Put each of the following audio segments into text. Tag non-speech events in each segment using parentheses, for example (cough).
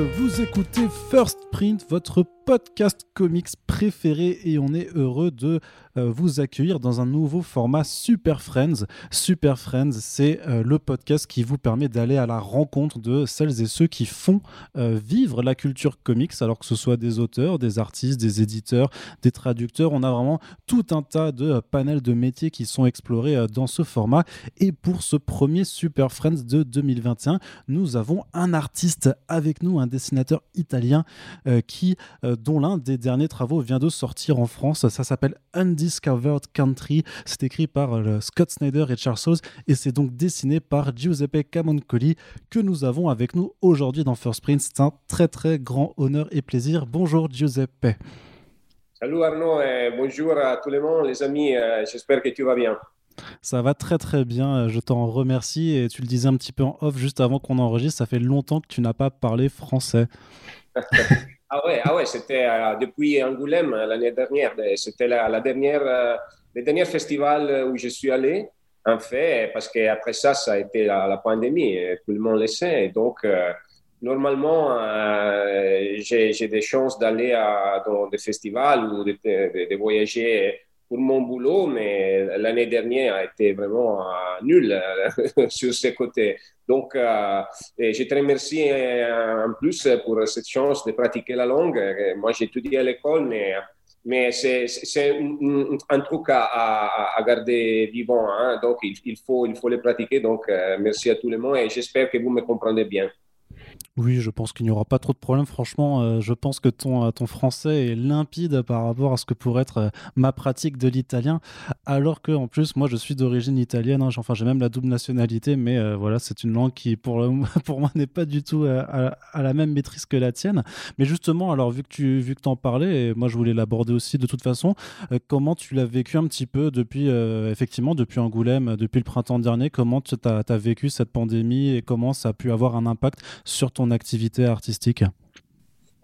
vous écoutez First Print, votre podcast comics préféré et on est heureux de vous accueillir dans un nouveau format Super Friends. Super Friends, c'est euh, le podcast qui vous permet d'aller à la rencontre de celles et ceux qui font euh, vivre la culture comics, alors que ce soit des auteurs, des artistes, des éditeurs, des traducteurs. On a vraiment tout un tas de panels de métiers qui sont explorés dans ce format. Et pour ce premier Super Friends de 2021, nous avons un artiste avec nous, un dessinateur italien qui dont l'un des derniers travaux vient de sortir en France. Ça s'appelle Undiscovered Country. C'est écrit par euh, Scott Snyder et Charles Sauce et c'est donc dessiné par Giuseppe Camoncoli que nous avons avec nous aujourd'hui dans First Print. C'est un très très grand honneur et plaisir. Bonjour Giuseppe. Salut Arnaud et bonjour à tout le monde, les amis. Euh, j'espère que tu vas bien. Ça va très très bien, je t'en remercie. Et tu le disais un petit peu en off juste avant qu'on enregistre, ça fait longtemps que tu n'as pas parlé français. (laughs) Ah ouais, ah ouais c'était euh, depuis Angoulême euh, l'année dernière. C'était la, dernière, euh, le dernier festival où je suis allé, en fait, parce qu'après ça, ça a été la, pandémie, tout le monde le sait. donc, normalement, j'ai des chances d'aller dans des festivals ou de, de voyager mon boulot, mais l'année dernière a été vraiment euh, nulle euh, (laughs) sur ce côtés. Donc, euh, je te remercie en plus pour cette chance de pratiquer la langue. Moi, j'ai à l'école, mais, c'est un, truc à, garder vivant. Hein. Donc, il, il, faut, il faut le pratiquer. Donc, merci à tout le monde et j'espère que vous me comprenez bien. Oui, je pense qu'il n'y aura pas trop de problèmes. Franchement, euh, je pense que ton, euh, ton français est limpide par rapport à ce que pourrait être euh, ma pratique de l'italien. Alors que, en plus, moi, je suis d'origine italienne. Hein. enfin, j'ai même la double nationalité, mais voilà, c'est une langue qui, pour, (laughs) pour moi, n'est pas du tout à, la même maîtrise que la tienne. Mais justement, alors, vu que tu vu que en parlais, et moi, je voulais l'aborder aussi de toute façon, comment tu l'as vécu un petit peu depuis, effectivement, depuis Angoulême, depuis le printemps dernier? Comment tu as, as vécu cette pandémie et comment ça a pu avoir un impact sur ton activité artistique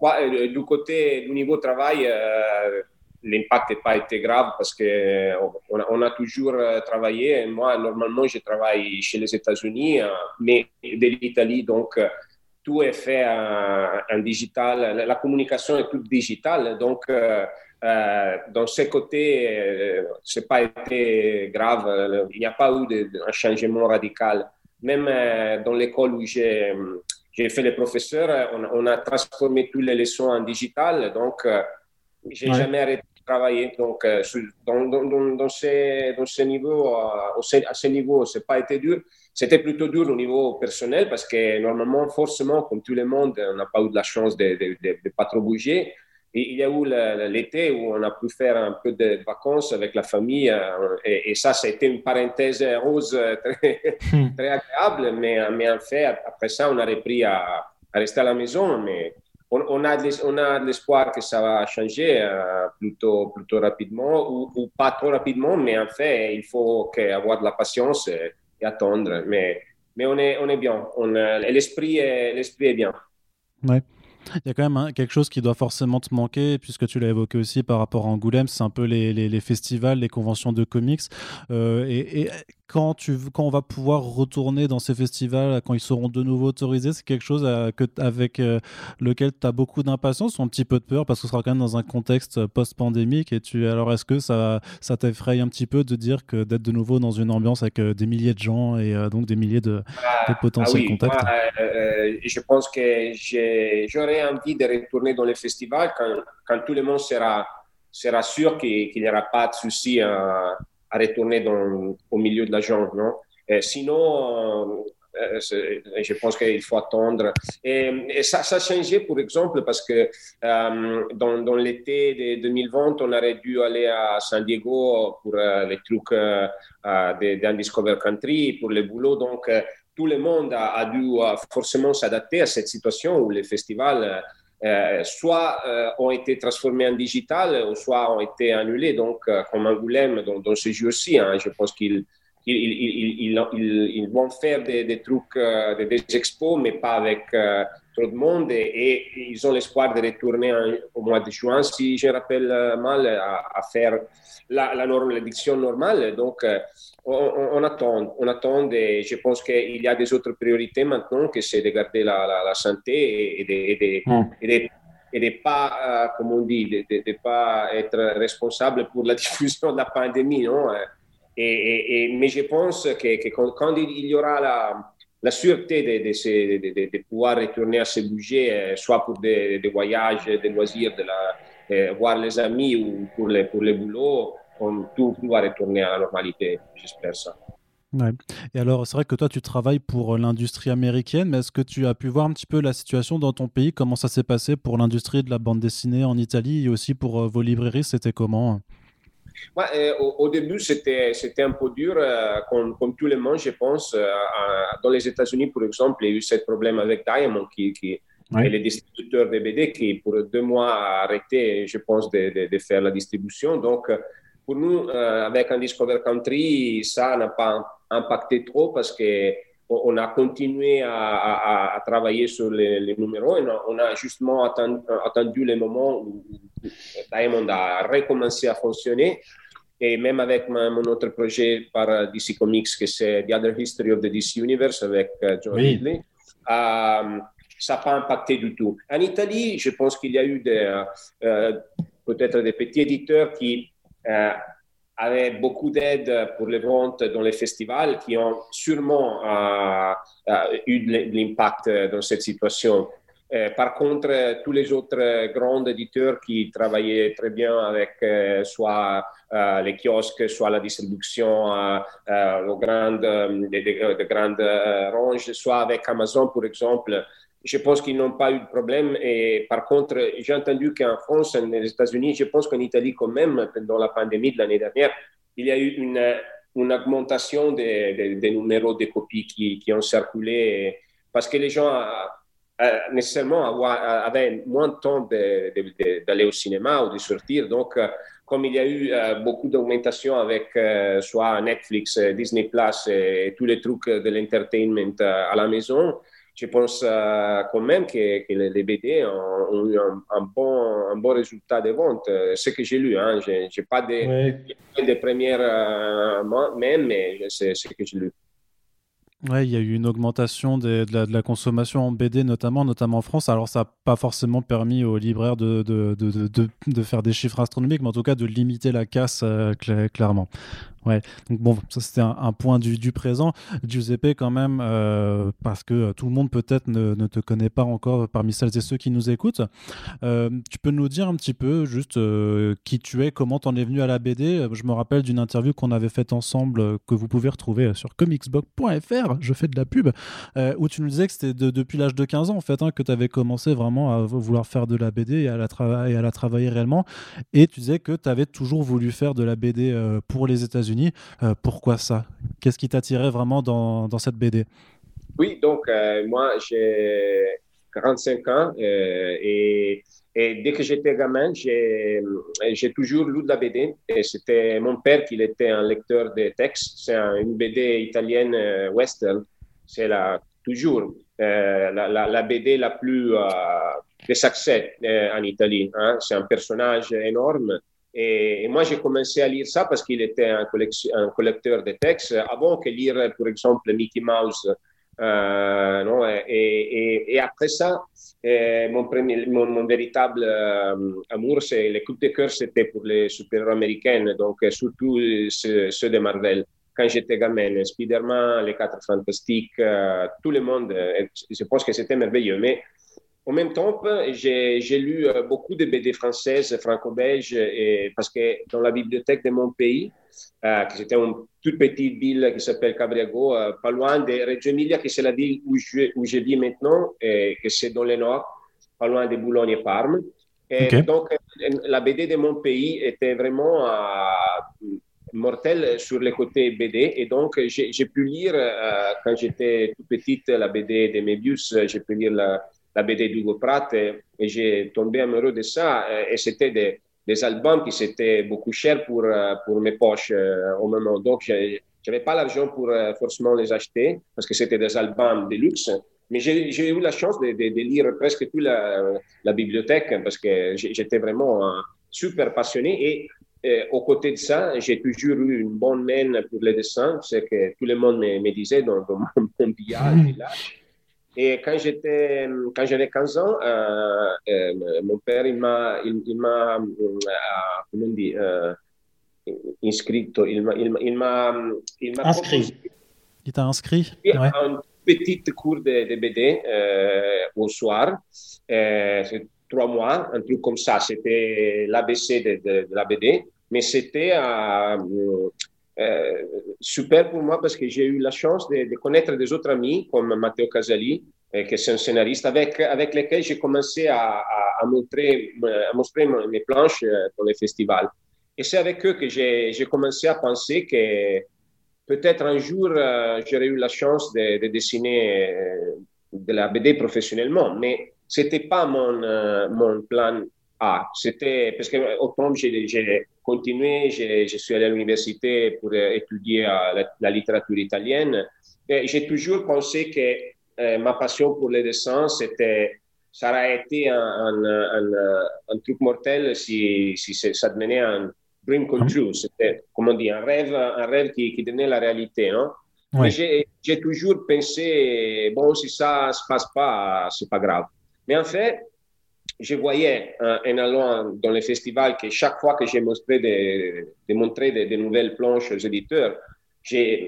euh, Du côté du niveau travail, euh, l'impact n'a pas été grave parce qu'on euh, on a toujours travaillé. Moi, normalement, je travaille chez les États-Unis, mais de l'Italie, donc tout est fait en, digital. La communication est toute digitale, donc dans ce côtés, ce n'a pas été grave. Il n'y a pas eu de, changement radical. Même dans l'école où j'ai j'ai fait les professeurs, on, on, a transformé toutes les leçons en digital, donc euh, j'ai ouais. jamais arrêté de travailler. Donc, euh, dans, dans, dans, ces, dans ce niveau, euh, à ce niveau, c'est pas été dur. C'était plutôt dur au niveau personnel parce que normalement, forcément, comme tout le monde, on n'a pas eu de la chance de ne pas trop bouger il y a eu l'été où on a pu faire un peu de vacances avec la famille euh, et, ça, ça a été une parenthèse rose très, hmm. (laughs) très agréable, mais, mais en fait, après ça, on a repris à, rester à la maison, mais on, on a de l'espoir que ça va changer euh, plutôt, plutôt rapidement ou, pas trop rapidement, mais en fait, il faut avoir de la patience et, attendre. Mais, mais on, est, on est bien, l'esprit est, est bien. Ouais. Il y a quand même hein, quelque chose qui doit forcément te manquer, puisque tu l'as évoqué aussi par rapport à Angoulême, c'est un peu les, les, festivals, les conventions de comics. Euh, et, quand, tu, quand on va pouvoir retourner dans ces festivals, quand ils seront de nouveau autorisés, c'est quelque chose euh, que, avec euh, lequel tu as beaucoup d'impatience ou un petit peu de peur, parce que ce sera quand même dans un contexte post-pandémique. Et tu, alors, est-ce que ça, ça t'effraie un petit peu de dire que d'être de nouveau dans une ambiance avec des milliers de gens et donc des milliers de, de potentiels ah oui, contacts? Je pense que j'aurais envie de retourner dans les festivals quand, tout le monde sera, sûr qu'il n'y aura pas de souci à, retourner au milieu de la jungle. Sinon, euh, je pense qu'il faut attendre. Et, ça, ça, a changé, pour exemple, parce que euh, dans, l'été de 2020, on aurait dû aller à San Diego pour euh, les trucs euh, d'Undiscover Country, pour le boulot. Donc, tout le monde a, dû forcément s'adapter à cette situation où les festivals euh, soit euh, ont été transformés en digital, ou soit ont été annulés. Donc, euh, comme Angoulême, dans, dans ce jeu aussi, hein, je pense qu'il ils, ils, vont faire des, trucs, des, expos, mais pas avec trop de monde. Et, ils ont l'espoir de retourner au mois de juin, si je rappelle mal, à, faire la, la l'édition normale. Donc, on, attend, on attend. Et je pense qu'il y a des autres priorités maintenant, que c'est de garder la, la, santé et, de, et, et de pas, euh, comme on dit, de ne pas être responsable pour la (laughs) diffusion de la pandémie. Non et, et, mais je pense que, que quand, il y aura la, la sûreté de, de, de, pouvoir retourner à se bouger, euh, soit pour des, voyages, des loisirs, de la, euh, voir les amis ou pour les, pour boulots, on, tout doit retourner à la normalité, j'espère ça. Et alors, c'est vrai que toi, tu travailles pour euh, l'industrie américaine, mais est-ce que tu as pu voir un petit peu la situation dans ton pays? Comment ça s'est passé pour l'industrie de la bande dessinée en Italie et aussi pour vos librairies? C'était comment? Ouais, euh, au, début, c'était, c'était un peu dur, comme, comme, tout le monde, je pense. dans les États-Unis, par exemple, il y a eu ce problème avec Diamond, qui, qui est le distributeur de BD, qui pour deux mois a arrêté, je pense, de, de, de faire la distribution. Donc, pour nous, avec un Discover Country, ça n'a pas impacté trop parce que on a continué à, travailler sur les, numéros et on a justement attendu, le moment où Diamond a recommencé à fonctionner. Et même avec mon autre projet par DC Comics, que c'est The Other History of the DC Universe avec euh, John Ridley, euh, ça n'a pas impacté du tout. En Italie, je pense qu'il y a eu euh, peut-être des petits éditeurs qui avait beaucoup d'aide pour les ventes dans les festivals qui ont sûrement euh, euh, eu de l'impact dans cette situation. Euh, par contre, tous les autres grands éditeurs qui travaillaient très bien avec soit les kiosques, soit la distribution, les grandes, des, grandes ranges, soit avec Amazon, par exemple, je pense qu'ils n'ont pas eu de problème. Et par contre, j'ai entendu qu'en France, aux États-Unis, je pense qu'en Italie quand même, pendant la pandémie de l'année dernière, il y a eu une, augmentation des, numéros de copies qui, ont circulé parce que les gens euh, euh, nécessairement avaient moins de temps d'aller au cinéma ou de sortir. Donc, euh, comme il y a eu beaucoup d'augmentation avec soit Netflix, Disney Plus et tous les trucs de l'entertainment à la maison, je pense uh, quand même que, que, les BD ont, eu un, un, bon, un bon résultat de vente. Ce que j'ai lu, hein. je n'ai pas des de, de premières uh, même, mais c'est ce que j'ai lu. Ouais, il y a eu une augmentation de, la, de, la, consommation en BD, notamment, notamment en France. Alors, ça n'a pas forcément permis aux libraires de, de, de, faire des chiffres astronomiques, mais en tout cas de limiter la casse euh, clairement. Ouais, donc bon, ça c'était un, point du, présent. Giuseppe, quand même, euh, parce que tout le monde peut-être ne, te connaît pas encore parmi celles et ceux qui nous écoutent. Euh, tu peux nous dire un petit peu juste euh, qui tu es, comment t'en es venu à la BD. Je me rappelle d'une interview qu'on avait faite ensemble que vous pouvez retrouver sur comicsbox.fr, je fais de la pub, où tu nous disais que c'était depuis l'âge de 15 ans en fait hein, que tu avais commencé vraiment à vouloir faire de la BD et à la, et à la travailler réellement. Et tu disais que tu avais toujours voulu faire de la BD pour les États-Unis euh, pourquoi ça? Qu'est-ce qui t'attirait vraiment dans, cette BD Oui, donc euh, moi j'ai 45 ans euh, et, dès que j'étais gamin, j'ai toujours lu de la BD. C'était mon père qui était un lecteur de textes. C'est une BD italienne western. C'est la, toujours la, la, BD la plus de succès en Italie. Hein. C'est un personnage énorme et, moi, j'ai commencé à lire ça parce qu'il était un, un, collecteur de textes avant que lire, par exemple, Mickey Mouse. Euh, non et, après ça, euh, mon, véritable euh, amour, c'est les coups de cœur, c'était pour les super-héros américains, donc surtout ceux, ceux, de Marvel. Quand j'étais gamin, Spider-Man, les Quatre Fantastiques, tout le monde, je pense que c'était merveilleux. Mais en même temps, j'ai lu euh, beaucoup de BD françaises, franco-belges, parce que dans la bibliothèque de mon pays, euh, qui c'était une toute petite ville qui s'appelle Cabriago, euh, pas loin de Reggio Emilia, qui c'est la ville où je, où je vis maintenant, et que c'est dans le nord, pas loin de Boulogne et Parme. Et Donc, la BD de mon pays était vraiment mortelle sur le côté BD. Et donc, j'ai pu lire, quand j'étais tout petite, la BD de Mébius, j'ai pu lire la la BD d'Hugo Pratt et, j'ai tombé amoureux de ça. Et, c'était des, des, albums qui étaient beaucoup chers pour, euh, pour mes poches euh, au moment. Donc, j'avais pas l'argent pour forcément les acheter parce que c'était des albums de luxe. Mais j'ai eu la chance de, de, lire presque toute la, la bibliothèque parce que j'étais vraiment super passionné et et au côté de ça, j'ai toujours eu une bonne main pour les dessins, c'est que tout le monde me, disait dans, mon, mon là. Et quand j'étais, quand j'avais 15 ans, euh, euh, mon père, il m'a, il, m'a, euh, comment on dit, il m'a, il m'a, il m'a inscrit. il t'a inscrit? Ouais. un petit cours de, de BD au soir. c'est trois mois, un truc comme ça. C'était l'ABC de, de, la BD, mais c'était euh, euh, super pour moi parce que j'ai eu la chance de, connaître des autres amis comme Matteo Casali, euh, qui est un scénariste, avec, avec lesquels j'ai commencé à, montrer, à mes planches pour les festivals. Et c'est avec eux que j'ai commencé à penser que peut-être un jour j'aurais eu la chance de, de dessiner de la BD professionnellement, mais c'était pas mon, euh, mon plan A. C'était parce que autant j'ai continué, je suis allé à l'université pour étudier euh, la, littérature italienne. J'ai toujours pensé que euh, ma passion pour les dessins, c'était, ça aurait été un, un, un, truc mortel si, si ça devenait un dream come true. C'était, comment dire, un rêve, un rêve qui, qui devenait la réalité, non? J'ai toujours pensé, bon, si ça ne se passe pas, c'est pas grave. Mais en fait, je voyais en allant dans les festivals que chaque fois que j'ai montré des, de montrer des, nouvelles planches aux éditeurs, euh,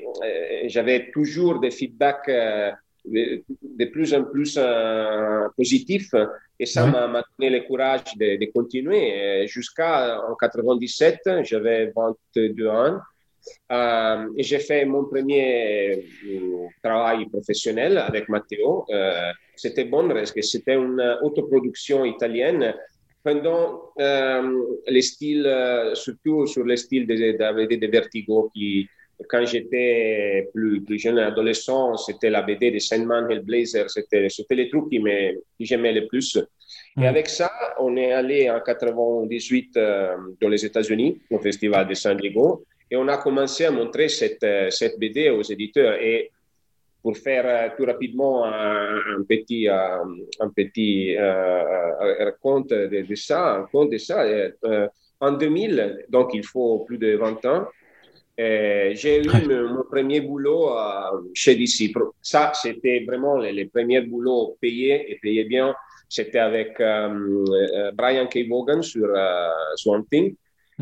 j'avais toujours des feedbacks euh, de, plus en plus euh, positifs et ça m'a donné le courage de, de continuer. Jusqu'à en 97, j'avais 22 ans euh, j'ai fait mon premier travail professionnel avec Matteo. Euh, c'était bon parce que c'était une autoproduction italienne? Pendant les styles, surtout sur les styles de, de, de Vertigo qui, quand j'étais plus, plus jeune adolescent, c'était la BD de Sandman Hellblazer, c'était, c'était les trucs qui, qui j'aimais le plus. Et mm. avec ça, on est allé en 98 dans les États-Unis, au Festival de San Diego, et on a commencé à montrer cette, euh, cette BD aux éditeurs. Et pour faire euh, tout rapidement un, petit, un, petit euh, compte de, ça, un compte de ça, en 2000, donc il faut plus de 20 ans, j'ai eu mon premier boulot chez DC. Ça, c'était vraiment les, premiers boulots payés et payés bien. C'était avec Brian K. Vaughan sur Swamp Thing.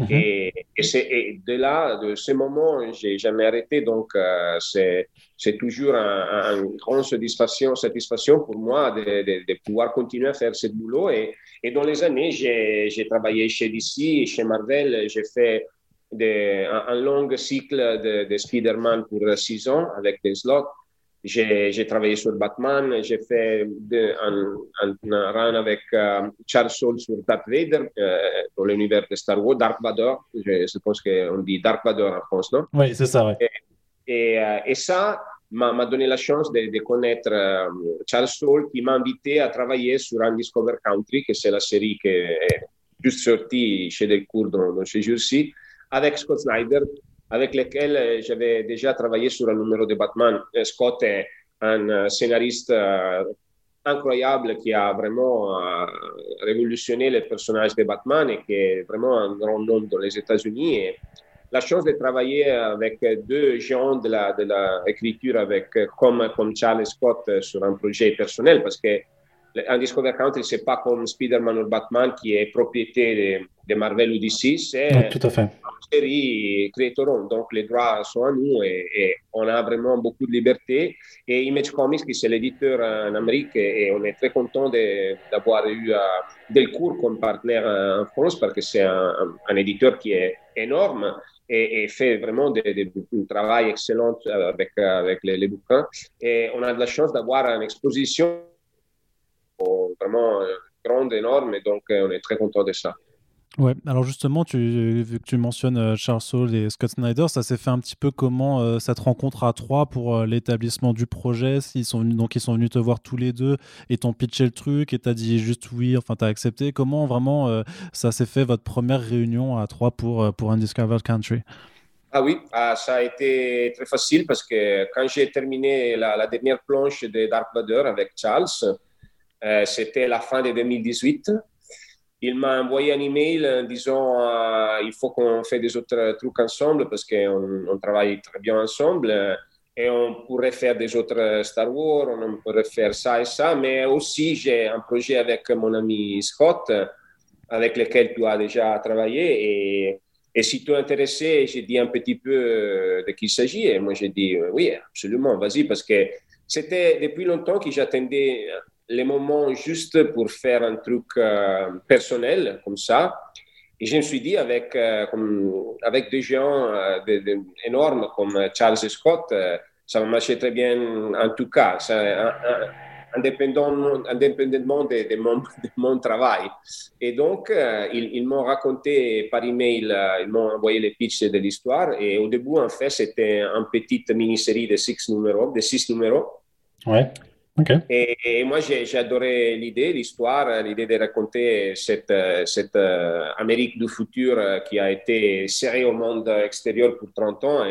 Et, et, de là, de ce moment, j'ai jamais arrêté. Donc, euh, c'est toujours une un grande satisfaction, satisfaction pour moi de, pouvoir continuer à faire ce boulot. Et, dans les années, j'ai travaillé chez DC, chez Marvel. J'ai fait un, long cycle de, de Spider-Man pour six ans avec des slots. J'ai travaillé sur Batman, j'ai fait de, un, un, run avec euh, Charles Soule sur Darth Vader euh, dans l'univers de Star Wars, Dark Vador, je suppose qu'on dit Dark Vador en France, non? Oui, c'est ça, oui. Et, et, euh, et ça m'a donné la chance de, de connaître euh, Charles Soule qui m'a invité à travailler sur Undiscovered Country, que c'est la série qui est juste sortie chez Delcourt dans, dans ces jours-ci, avec Scott Snyder, avec lesquels euh, j'avais déjà travaillé sur un numéro de Batman. Euh, Scott est un euh, scénariste incroyable qui a vraiment révolutionné le personnage de Batman et qui est vraiment un grand nom dans les États-Unis. Et la chance de travailler avec deux géants de la, de l'écriture avec, comme, comme Charles Scott sur un projet personnel parce que un Discover Country, c'est pas comme Spider-Man ou Batman qui est propriété de, de Marvel ou DC, c'est tout à fait. une série Creator Donc les droits sont à nous et, et, on a vraiment beaucoup de liberté. Et Image Comics, qui c'est l'éditeur en Amérique, et, on est très content d'avoir eu uh, Delcourt comme partenaire en France parce que c'est un, un, éditeur qui est énorme. Et, et, fait vraiment de, de, un travail excellent avec, avec les, les, bouquins. Et on a de la chance d'avoir une exposition vraiment euh, grande, énorme, et donc euh, on est très content de ça. Ouais, alors justement, tu, vu que tu mentionnes euh, Charles Saul et Scott Snyder, ça s'est fait un petit peu comment cette rencontre à trois pour l'établissement du projet? Ils sont venus, Donc ils sont venus te voir tous les deux et t'ont pitché le truc et t'as dit juste oui, enfin t'as accepté. Comment vraiment ça s'est fait votre première réunion à trois pour, pour Undiscovered Country? Ah oui, ah, ça a été très facile parce que quand j'ai terminé la, la, dernière planche de Dark Vader avec Charles, euh, c'était la fin de 2018. Il m'a envoyé un email en disant euh, il faut qu'on fasse des autres trucs ensemble parce qu'on on travaille très bien ensemble et on pourrait faire des autres Star Wars, on pourrait faire ça et ça, mais aussi j'ai un projet avec mon ami Scott avec lequel tu as déjà travaillé et si tu es intéressé, j'ai dit un petit peu euh, de qui il s'agit. Et moi, j'ai dit euh, oui, absolument, vas-y, parce que c'était depuis longtemps que j'attendais les moments justes pour faire un truc euh, personnel comme ça. Et je me suis dit, avec, comme, avec des gens énormes comme Charles Scott, ça va marcher très bien en tout cas. Ça, indépendamment, de, (laughs) de, mon, de, travail. Et donc, euh, ils, ils m'ont raconté par email, euh, ils m'ont envoyé les pitchs de l'histoire. Et au début, en fait, c'était une petite mini-série de six numéros, de six numéros. Ouais. Et, moi, j'ai adoré l'idée, l'histoire, l'idée de raconter cette, cette euh, Amérique du futur qui a été serrée au monde extérieur pour 30 ans.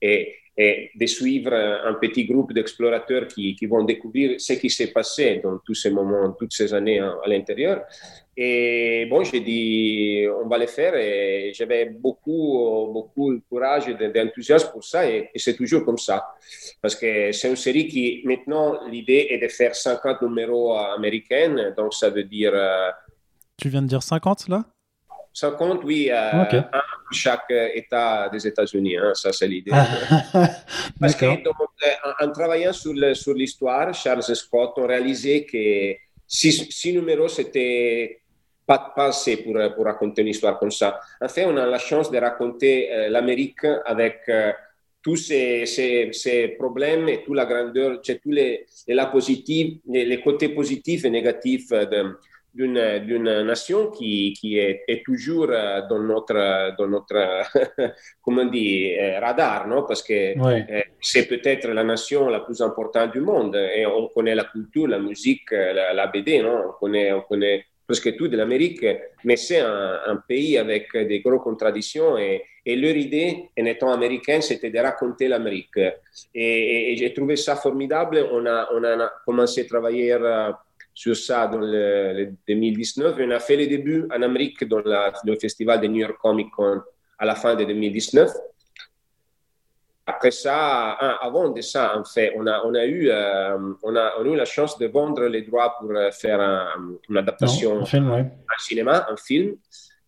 Et, et de suivre un petit groupe d'explorateurs qui, qui, vont découvrir ce qui s'est passé dans tous ces moments, toutes ces années à, l'intérieur. Et bon, j'ai dit, on va le faire et j'avais beaucoup, beaucoup de courage et d'enthousiasme pour ça et, et c'est toujours comme ça. Parce que c'est une série qui, maintenant, l'idée est de faire 50 numéros américains, donc ça veut dire... Euh, tu viens de dire 50 là? 50, oui, euh, okay. un pour chaque État des États-Unis. Hein, ça, c'est l'idée. (laughs) Parce que donc, en, en, travaillant sur l'histoire, Charles Scott a réalisé que six, six numéros, c'était pas, pas assez pour, pour raconter une histoire comme ça. En fait, on a la chance de raconter euh, l'Amérique avec euh, tous ces, ces, ces, problèmes et toute la grandeur, cest tous les, les, positive, les, les, côtés positifs et négatifs de, d'une nation qui, qui est, est, toujours euh, dans notre, dans notre (laughs) comment dit, euh, radar, non? parce que ouais. Euh, c'est peut-être la nation la plus importante du monde et on connaît la culture, la musique, la, la BD, non? on, connaît, on connaît presque tout de l'Amérique, mais c'est un, un, pays avec des grosses contradictions et, et leur idée, en étant américaine, c'était de raconter l'Amérique. Et, et, et j'ai trouvé ça formidable. On a, on a commencé à travailler sur ça dans le, le 2019. On a fait les débuts en Amérique dans la, le festival de New York Comic Con à la fin de 2019. Après ça, avant de ça, en fait, on a, on a, eu, euh, on a, on a eu la chance de vendre les droits pour euh, faire un, une adaptation film, ouais. en cinéma, un film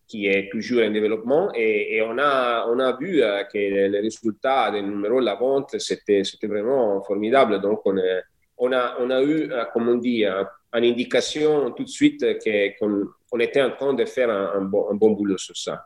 qui est toujours en développement. Et, et on, a, on a vu euh, que les résultats des numéros de la vente, c'était vraiment formidable. Donc, on, est, on, a, on a eu, comme on dit, une indication tout de suite qu'on qu était en train de faire un, bon, boulot sur ça.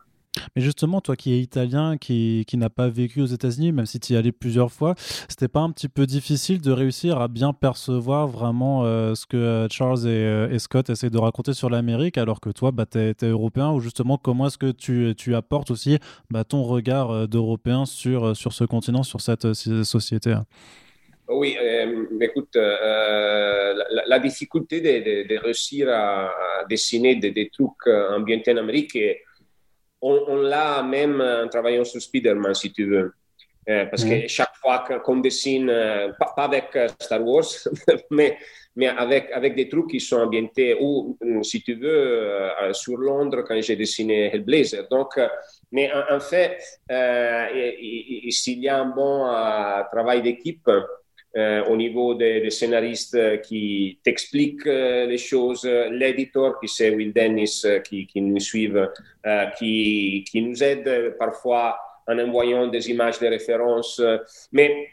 Mais justement, toi qui es italien, qui, qui n'a pas vécu aux États-Unis, même si tu y allais plusieurs fois, c'était pas un petit peu difficile de réussir à bien percevoir vraiment euh, ce que Charles et, euh, et, Scott essaient de raconter sur l'Amérique, alors que toi, bah, tu es, européen, ou justement, comment est-ce que tu, apportes aussi bah, ton regard euh, d'européen sur ce continent, sur cette société oui, euh, écoute, euh, la, la, difficulté de, de, de réussir à, dessiner des, des, trucs ambientés en Amérique, on, on l'a même en travaillant sur Spider-Man, si tu veux. Euh, parce mmh. que chaque fois qu'on dessine, pas, pas, avec Star Wars, (laughs) mais, mais avec, avec des trucs qui sont ambientés, ou si tu veux, sur Londres, quand j'ai dessiné Hellblazer. Donc, mais en, en fait, s'il y a un bon travail d'équipe, euh, au niveau des, scénaristes qui t'expliquent euh, les choses, l'éditeur qui c'est Will Dennis euh, qui, qui nous suivent, euh, qui, nous aide parfois en envoyant des images de référence. Mais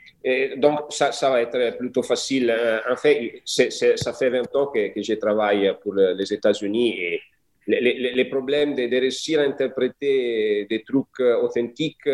donc, ça, va être plutôt facile. En fait, ça fait 20 ans que, que je travaille pour les États-Unis et les, problèmes de, réussir à interpréter des trucs authentiques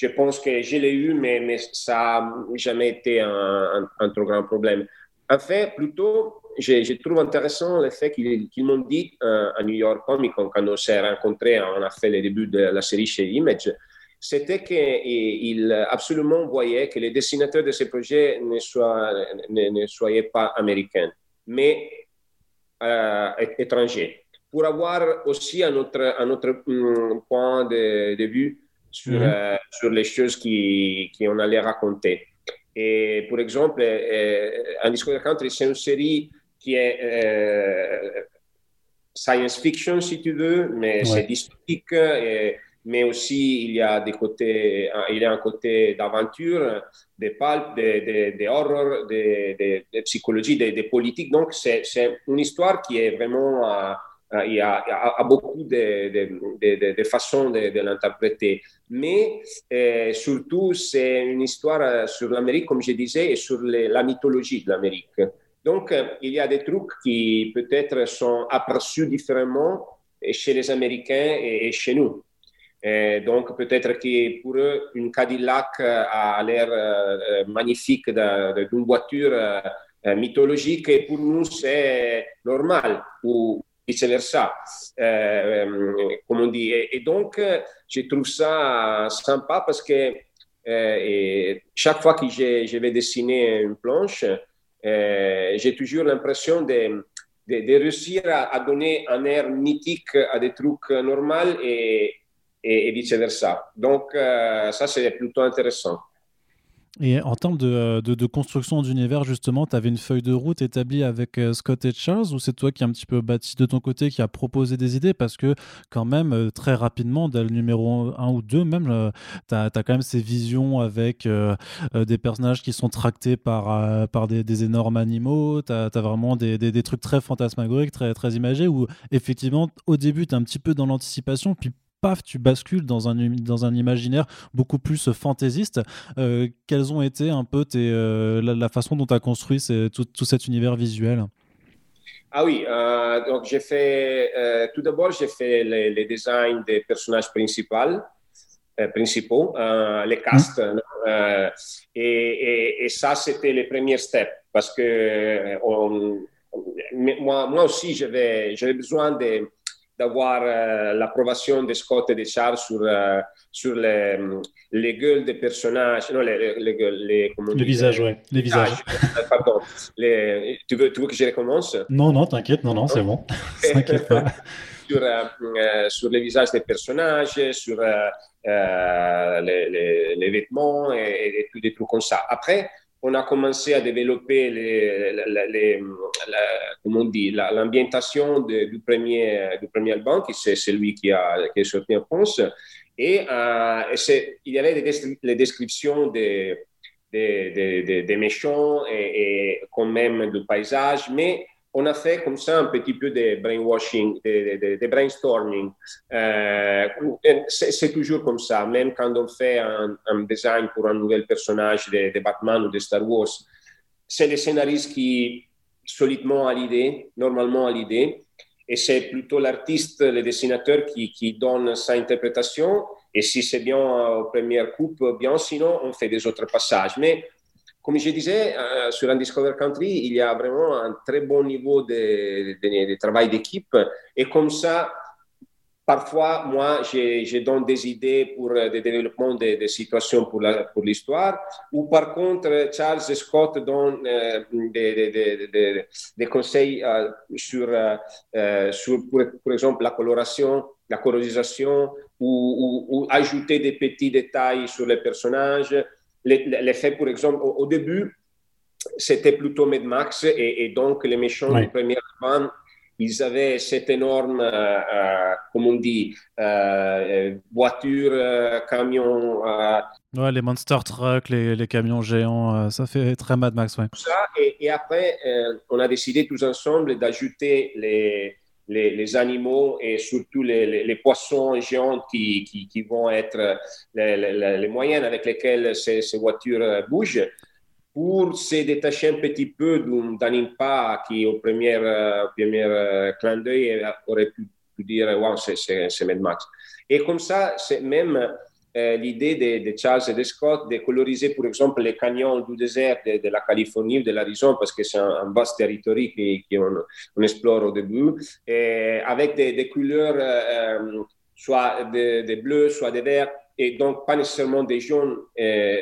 je pense que je l'ai eu, mais, ça n'a jamais été un, trop grand problème. En fait, plutôt, je, je trouve intéressant le fait qu'ils qu m'ont dit euh, à New York Comic Con, quand on s'est rencontrés, on a fait le début de la série chez Image, c'était qu'ils absolument voyaient que les dessinateurs de ces projets ne soient, ne, soient pas américains, mais euh, étrangers. Pour avoir aussi un autre, un autre um, point de vue, sur, mhm. sur les choses qu'on allait raconter. Et pour exemple, un Discover Country, c'est une série qui est science fiction, si tu veux, mais c'est dystopique. Et, mais aussi il y a des côtés, il y a un côté d'aventure, des pulp, des, des, horrors, des, des, psychologie, des, politiques. Donc c'est une histoire qui est vraiment, euh, euh, il y a, beaucoup de, façons de, l'interpréter. Mais euh, surtout, c'est une histoire sur l'Amérique, comme je disais, et sur la mythologie de l'Amérique. Donc, il y a des trucs qui peut-être sont aperçus différemment chez les Américains et chez nous. Donc peut-être que pour eux, une Cadillac euh, a l'air euh, euh, magnifique d'une voiture mythologique et pour nous c'est normal ou vice-versa, comme on dit. Et, donc je trouve ça sympa parce que chaque fois que je, vais dessiner une planche, j'ai toujours l'impression de, réussir à, donner un air mythique à des trucs normaux et, et, vice-versa. Donc, euh, ça, c'est plutôt intéressant. Et en termes de, de, construction d'univers, justement, tu avais une feuille de route établie avec euh, Scott et Charles ou c'est toi qui as un petit peu bâti de ton côté, qui a proposé des idées? Parce que, quand même, euh, très rapidement, dès le numéro 1 ou 2, même, tu as, quand même ces visions avec des personnages qui sont tractés par, par des, énormes animaux. Tu as, vraiment des, des, des, trucs très fantasmagoriques, très, très imagés, où effectivement, au début, tu es un petit peu dans l'anticipation, puis paf, tu bascules dans un, dans un imaginaire beaucoup plus fantaisiste. Euh, quelles ont été un peu tes, euh, la, façon dont tu as construit tout, tout, cet univers visuel? Ah oui, euh, donc j'ai fait, tout d'abord, j'ai fait les, designs des personnages principaux, principaux les castes. Mmh. Et, et, ça, c'était les premiers steps parce que moi, moi aussi, j'avais besoin de d'avoir euh, l'approbation de Scott et de Charles sur, euh, sur les, les, gueules des personnages, non, les, les, les, visages, oui, les visages. Ah, pardon. Tu, veux, tu veux que je recommence Non, non, t'inquiète, non, non, c'est bon. (laughs) (laughs) T'inquiète pas. sur, euh, sur les visages des personnages, sur les, les, vêtements et, et, tous des trucs comme ça. Après, on a commencé à développer les, comment on dit, l'ambientation du premier, du premier album, qui c'est celui qui, a, qui est sorti en France. Et, euh, il y avait des, les descriptions des, des, des, méchants et, et, quand même du paysage, mais on a fait comme ça un petit peu de brainwashing, de, brainstorming. Euh, c'est toujours comme ça, même quand on fait un, design pour un nouvel personnage de, Batman ou de Star Wars, c'est le scénariste qui solidement a l'idée, normalement l'idée, et c'est plutôt l'artiste, le dessinateur qui, qui, donne sa interprétation. Et si c'est bien au premier coup, bien, sinon on fait des autres passages. Mais comme je disais, euh, sur un Discover Country, il y a vraiment un très bon niveau de, travail d'équipe. Et comme ça, parfois, moi, je, donne des idées pour le développement des, situations pour l'histoire. Ou par contre, Charles Scott donnent euh, des, conseils euh, sur, euh, sur pour, pour, exemple, la coloration, la colorisation, ou ajouter des petits détails sur les personnages l'effet, pour exemple, au, début, c'était plutôt Mad Max et, donc les méchants du premier ils avaient cette énorme, euh, euh, comme on dit, euh, voiture, camion. ouais, les monster trucks, les, les camions géants, ça fait très Mad Max, ouais. Ça, et, et après, on a décidé tous ensemble d'ajouter les, les, animaux et surtout les, poissons géants qui, qui, vont être les, moyens avec lesquels ces, voitures bougent pour se détacher un petit peu d'un impact qui, au premier, premier euh, clin d'œil, aurait pu, dire Wow, c'est Mad Max. Et comme ça, c'est même euh, l'idée de, Charles et de Scott de coloriser, par exemple, les canyons du désert de, la Californie ou de l'Arizona, parce que c'est un, vaste territoire qu'on on explore au début, avec des, couleurs euh, soit de, bleu, soit de vert, et donc pas nécessairement des jaunes, euh,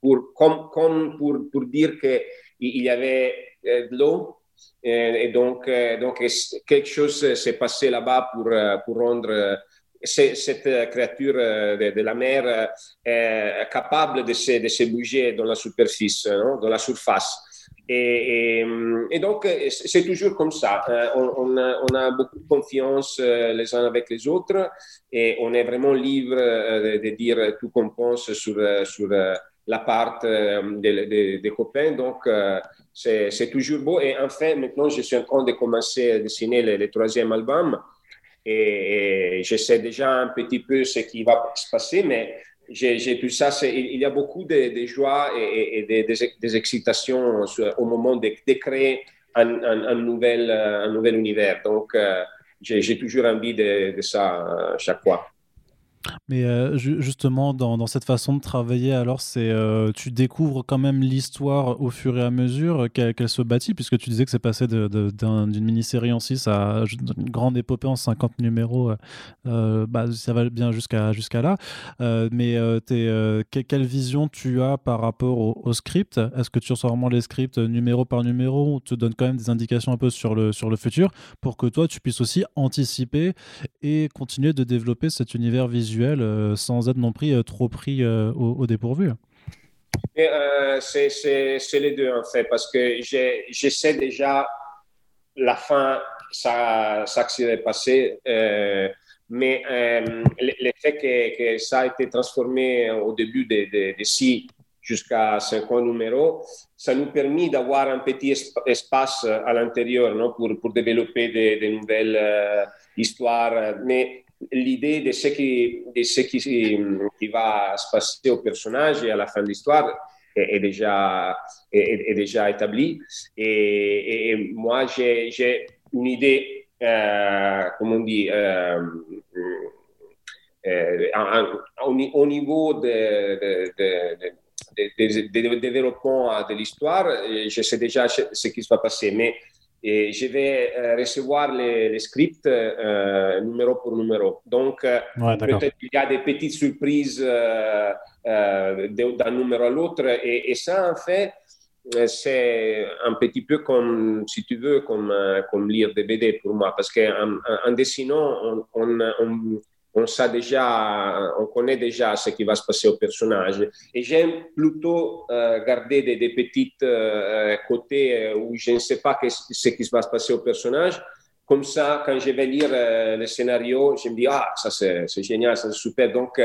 pour, comme pour, pour dire qu'il y avait de l'eau. Et, donc, donc quelque chose s'est passé là-bas pour, pour rendre cette créature de, la mer est capable de se, de se bouger dans la superficie, dans la surface. Et, et, donc, c'est toujours comme ça. On, on, a, beaucoup de confiance les uns avec les autres et on est vraiment libre de, dire tout qu'on pense sur, sur la part des, des, copains. Donc, c'est toujours beau. Et enfin, maintenant, je suis en train de commencer à dessiner le, troisième album. Et, je sais déjà un petit peu ce qui va se passer, mais j'ai tout ça. Il y a beaucoup de, joie et, des, excitations au moment de, créer un, nouvel, un nouvel univers. Donc, euh, j'ai toujours envie de, ça euh, chaque fois. Mais euh, justement, dans, cette façon de travailler, alors, c'est euh, tu découvres quand même l'histoire au fur et à mesure qu'elle se bâtit, puisque tu disais que c'est passé d'une mini-série en 6 à une grande épopée en 50 numéros. Euh, bah, ça va bien jusqu'à jusqu'à là. mais quelle vision tu as par rapport au, script? Est-ce que tu reçois vraiment les scripts numéro par numéro On te donne quand même des indications un peu sur le, sur le futur pour que toi, tu puisses aussi anticiper et continuer de développer cet univers visuel? Euh, sans être non plus euh, trop pris euh, au, dépourvu C'est les deux en fait, parce que je sais déjà la fin, ça, ça s'est passé. mais le, fait que, ça a été transformé au début de, de, six jusqu'à 50 numéros, ça nous permet d'avoir un petit espace à l'intérieur pour, pour développer de, nouvelles histoires. Mais l'idée de ce, qui, de ce qui, qui, va se passer au personnage à la fin de l'histoire est, déjà, est, déjà établie. Et, moi, j'ai une idée, euh, comment on dit, euh, euh, au, niveau de, de, développement de l'histoire, je sais déjà ce qui va passer. Mais et je vais euh, recevoir les, scripts euh, numéro pour numéro. Donc, euh, peut-être qu'il y a des petites surprises d'un numéro à l'autre. Et, ça, en fait, c'est un petit peu comme, si tu veux, comme, comme lire des BD pour moi. Parce qu'en en, dessinant, on, on on sait déjà, on connaît déjà ce qui va se passer au personnage. Et j'aime plutôt euh, garder des, petits euh, côtés euh, où je ne sais pas ce qui va se passer au personnage. Comme ça, quand je vais lire le scénario, je me dis, ah, ça c'est génial, ça c'est super. Donc,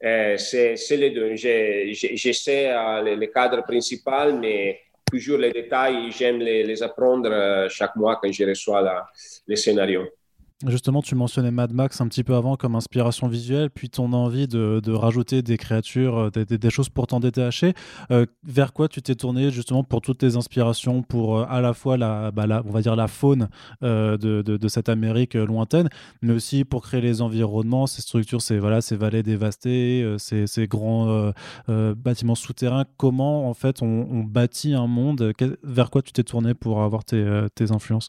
c'est les deux. J'essaie le, le cadre principal, mais toujours les détails, j'aime les, les, apprendre chaque mois quand je reçois la, les scénarios. Justement, tu mentionnais Mad Max un petit peu avant comme inspiration visuelle, puis ton envie de, rajouter des créatures, euh, des, choses pour t'en détacher. Euh, vers quoi tu t'es tourné justement pour toutes tes inspirations, pour euh, à la fois la, bah, on va dire la faune de, cette Amérique lointaine, mais aussi pour créer les environnements, ces structures, ces voilà, ces vallées dévastées, ces, grands bâtiments souterrains. Comment en fait on, bâtit un monde? Vers quoi tu t'es tourné pour avoir tes influences?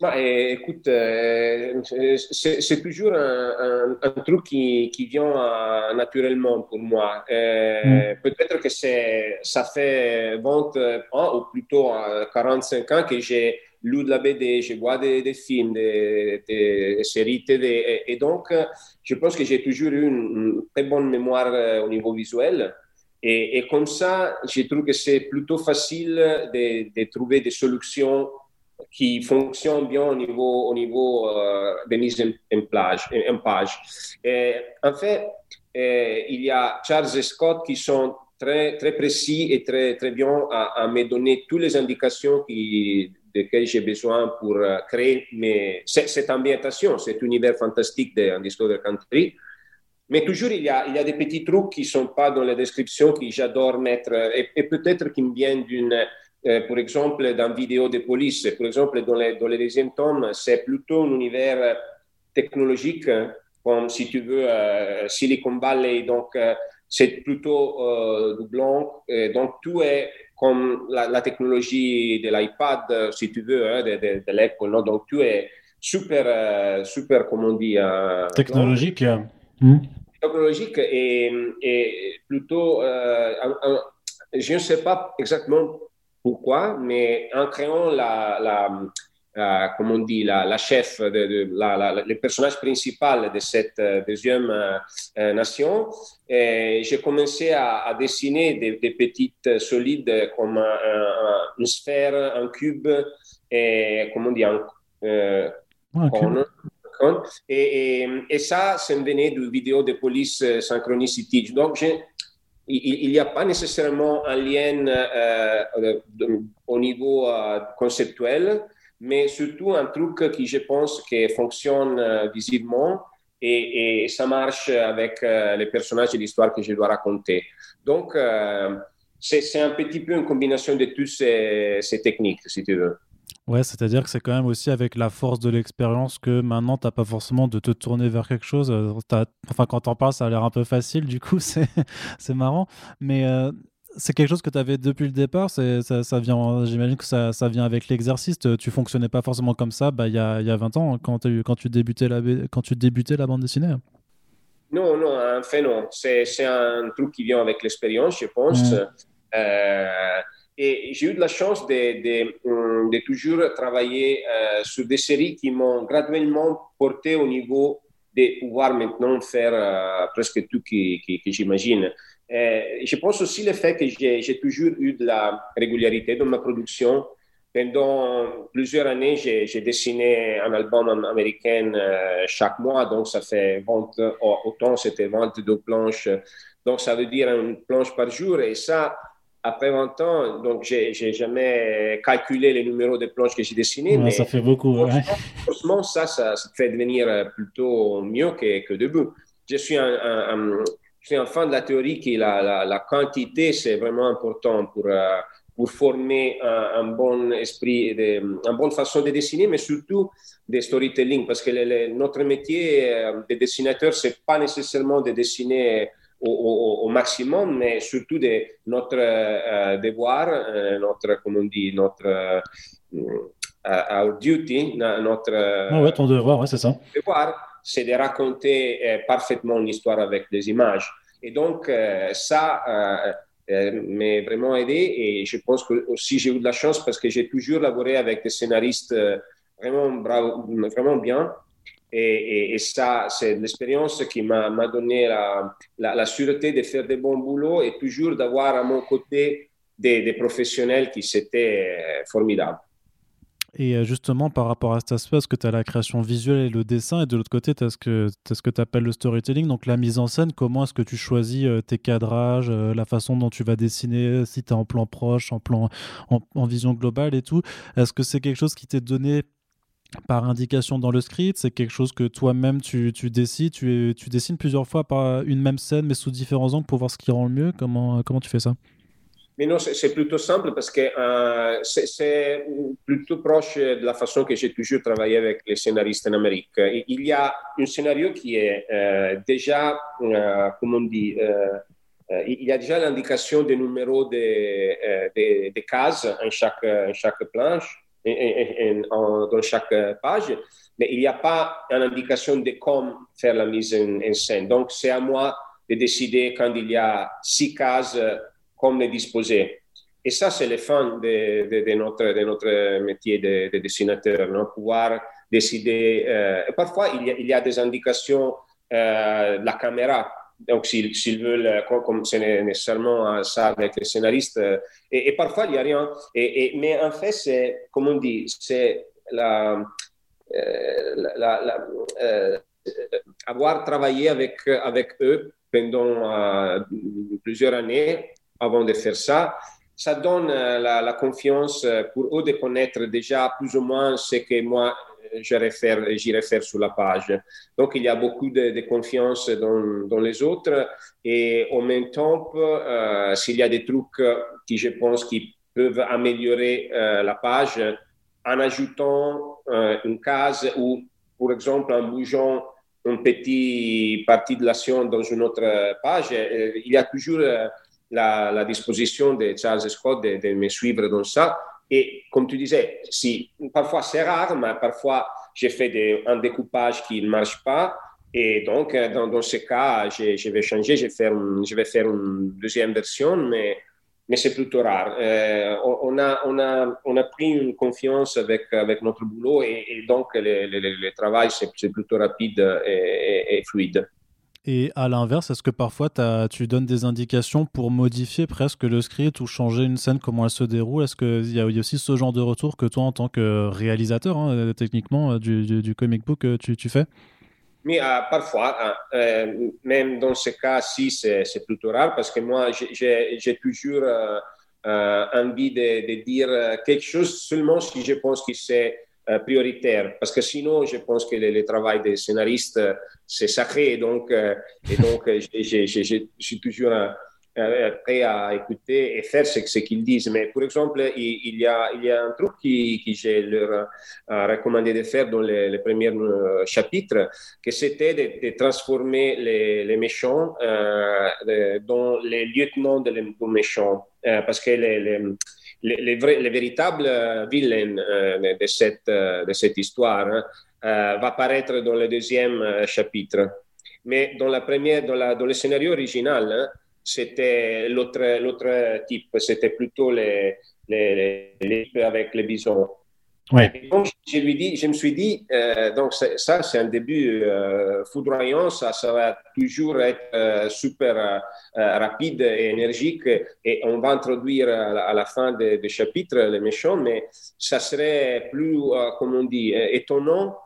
Bah, écoute, euh, c'est toujours un, un, truc qui, qui vient euh, naturellement pour moi. Euh, mm. Peut-être que ça fait 20 ans, ou plutôt 45 ans que j'ai lu de la BD, je vois des, des films, des, des, séries TV. Et, donc, je pense que j'ai toujours eu une, très bonne mémoire au niveau visuel. Et, et comme ça, je trouve que c'est plutôt facile de, de trouver des solutions qui fonctionne bien au niveau, au niveau euh, de mise en, page. En fait, euh, il y a Charles et Scott qui sont très, très précis et très, très bien à, me donner toutes les indications qui, de que j'ai besoin pour euh, créer mes, cette, ambientation, cet univers fantastique de Discover Country. Mais toujours, il y, a, il y a des petits trucs qui ne sont pas dans la description que j'adore mettre et, et peut-être qui me viennent d'une euh, par exemple, dans vidéo de police, par exemple, dans les, dans les deuxième tomes, c'est plutôt un univers technologique, comme si tu veux euh, Silicon Valley, donc euh, c'est plutôt du blanc, donc tout est comme la, technologie de l'iPad, si tu veux, hein, de, de, l'Apple, donc tout est super, super, comment on dit Technologique. Hmm? Technologique et, et plutôt, je ne sais pas exactement pourquoi, mais en créant la, la, euh, comme on dit, la, la chef, de, de la, la, le personnage principal de cette euh, deuxième euh, nation. Et j'ai commencé à, à dessiner des, des, petites solides comme un, un, une sphère, un cube, et comment on dit, un euh, cône. Et, et, et, ça, ça venait du vidéo de police Synchronicity. Donc, il n'y a pas nécessairement un lien euh, au niveau euh, conceptuel, mais surtout un truc qui, je pense, qui fonctionne euh, visiblement et, ça marche avec euh, les personnages et l'histoire que je dois raconter. Donc, euh, c'est un petit peu une combinaison de toutes ces techniques, si tu veux. Ouais, c'est-à-dire que c'est quand même aussi avec la force de l'expérience que maintenant, tu n'as pas forcément de te tourner vers quelque chose. Enfin, quand t'en parles, ça a l'air un peu facile, du coup, (laughs) c'est marrant. Mais euh, c'est quelque chose que tu avais depuis le départ. Ça, ça vient, J'imagine que ça, ça, vient avec l'exercice. Tu fonctionnais pas forcément comme ça bah, il y, a, y a 20 ans, quand, quand, tu débutais la, quand tu débutais la bande dessinée. Non, non, en fait, non. C'est un truc qui vient avec l'expérience, je pense. Euh, et j'ai eu de la chance de, de toujours travailler euh, sur des séries qui m'ont graduellement porté au niveau de pouvoir maintenant faire euh, presque tout que, que, j'imagine. Euh, je pense aussi le fait que j'ai toujours eu de la régularité dans ma production. Pendant plusieurs années, j'ai dessiné un album américain chaque mois, donc ça fait 20, autant c'était 22 planches, donc ça veut dire une planche par jour, et ça, après 20 ans, donc j'ai jamais calculé les numéros de planches que j'ai dessinés. Ouais, mais ça fait beaucoup. Franchement, ça, ça, ça, fait devenir plutôt mieux que, que debout. Je suis un, un, un, je suis un fan de la théorie que la, la, la quantité, c'est vraiment important pour, uh, pour former un, bon esprit, de, une bonne façon de dessiner, mais surtout de storytelling, parce que le, le, notre métier euh, de dessinateur, c'est pas nécessairement de dessiner au, au, au, maximum, mais surtout de notre euh, devoir, euh, notre, comme on dit, notre euh, our duty, notre ah ouais, ton devoir, ouais, c'est ça. Devoir, c'est de raconter parfaitement l'histoire avec des images. Et donc, ça m'a vraiment aidé et je pense que aussi j'ai eu de la chance parce que j'ai toujours laboré avec des scénaristes vraiment, bravo, vraiment bien et, et, et ça, c'est l'expérience qui m'a donné la, sûreté de faire des bons boulots et toujours d'avoir à mon côté des, des professionnels qui étaient formidables. Et justement, par rapport à cet aspect, est-ce que tu as la création visuelle et le dessin, et de l'autre côté, tu as ce que tu appelles le storytelling, donc la mise en scène, comment est-ce que tu choisis tes cadrages, la façon dont tu vas dessiner, si tu es en plan proche, en plan en vision globale et tout? Est-ce que c'est quelque chose qui t'est donné par indication dans le script C'est quelque chose que toi-même tu, décides tu, dessines plusieurs fois par une même scène mais sous différents angles pour voir ce qui rend le mieux. Comment, tu fais ça? Non, c'est plutôt simple parce que euh, c'est plutôt proche de la façon que j'ai toujours travaillé avec les scénaristes en Amérique. Il y a un scénario qui est euh, déjà, euh, comment on dit, euh, il y a déjà l'indication des numéros des de, de cases en chaque planche dans chaque page, mais il n'y a pas une indication de comment faire la mise en, scène. Donc, c'est à moi de décider quand il y a six cases, comment les disposer. Et ça, c'est le fun de, notre, métier de, de dessinateur, non? pouvoir décider. Euh, parfois, il y, a, des indications euh, la caméra donc, s'ils, veulent, comme c'est nécessairement ça avec les scénaristes, et, et parfois il n'y a rien. Et, mais en fait, c'est, comme on dit, c'est la, euh, euh, avoir travaillé avec, avec eux pendant euh, plusieurs années avant de faire ça, ça donne la, confiance pour eux de connaître déjà plus ou moins ce que moi faire, j'irai faire sur la page. Donc, il y a beaucoup de, confiance dans, dans, les autres et en même temps, euh, s'il y a des trucs qui, je pense, qui peuvent améliorer euh, la page en ajoutant euh, une case ou, par exemple, en bougeant une petite partie de l'action dans une autre page, euh, il y a toujours la, la, disposition de Charles Scott de, de me suivre dans ça et comme tu disais, si, parfois c'est rare, mais parfois j'ai fait un découpage qui ne marche pas. Et donc, euh, dans, dans ce cas, je, vais changer, je vais, faire une, deuxième version, mais c'est plutôt rare. Euh, on, a, pris une confiance avec, notre boulot et, donc le, travail, c'est plutôt rapide et, fluide. Et à l'inverse, est-ce que parfois tu donnes des indications pour modifier presque le script ou changer une scène, comment elle se déroule? Est-ce qu'il y, a aussi ce genre de retour que toi, en tant que réalisateur, hein, techniquement, du, du, comic book, tu, tu fais? Mais euh, parfois, hein, euh, même dans ce cas-ci, c'est plutôt rare parce que moi, j'ai toujours euh, envie de, de, dire quelque chose seulement si je pense que c'est prioritaire. Parce que sinon, je pense que le, travail des scénaristes, c'est sacré. Donc, et donc, je suis toujours euh, prêt à écouter et faire ce, ce qu'ils disent. Mais par exemple, il, y a, il y a un truc qui, que j'ai leur euh, recommandé de faire dans les, les premiers euh, chapitres, que c'était de, transformer les, méchants dans les lieutenants de méchants. parce que les les, véritables vilains de, cette, de cette histoire hein, va apparaître dans le deuxième chapitre. Mais dans, la première, dans, dans le scénario original, c'était l'autre, l'autre type, c'était plutôt les, les, les, avec les bisons. Ouais. Donc, je, lui dis, je me suis dit, euh, donc ça, c'est un début euh, foudroyant, ça, va toujours être euh, super rapide et énergique, et on va introduire à la, fin des, des, chapitres les méchants, mais ça serait plus, comme on dit, étonnant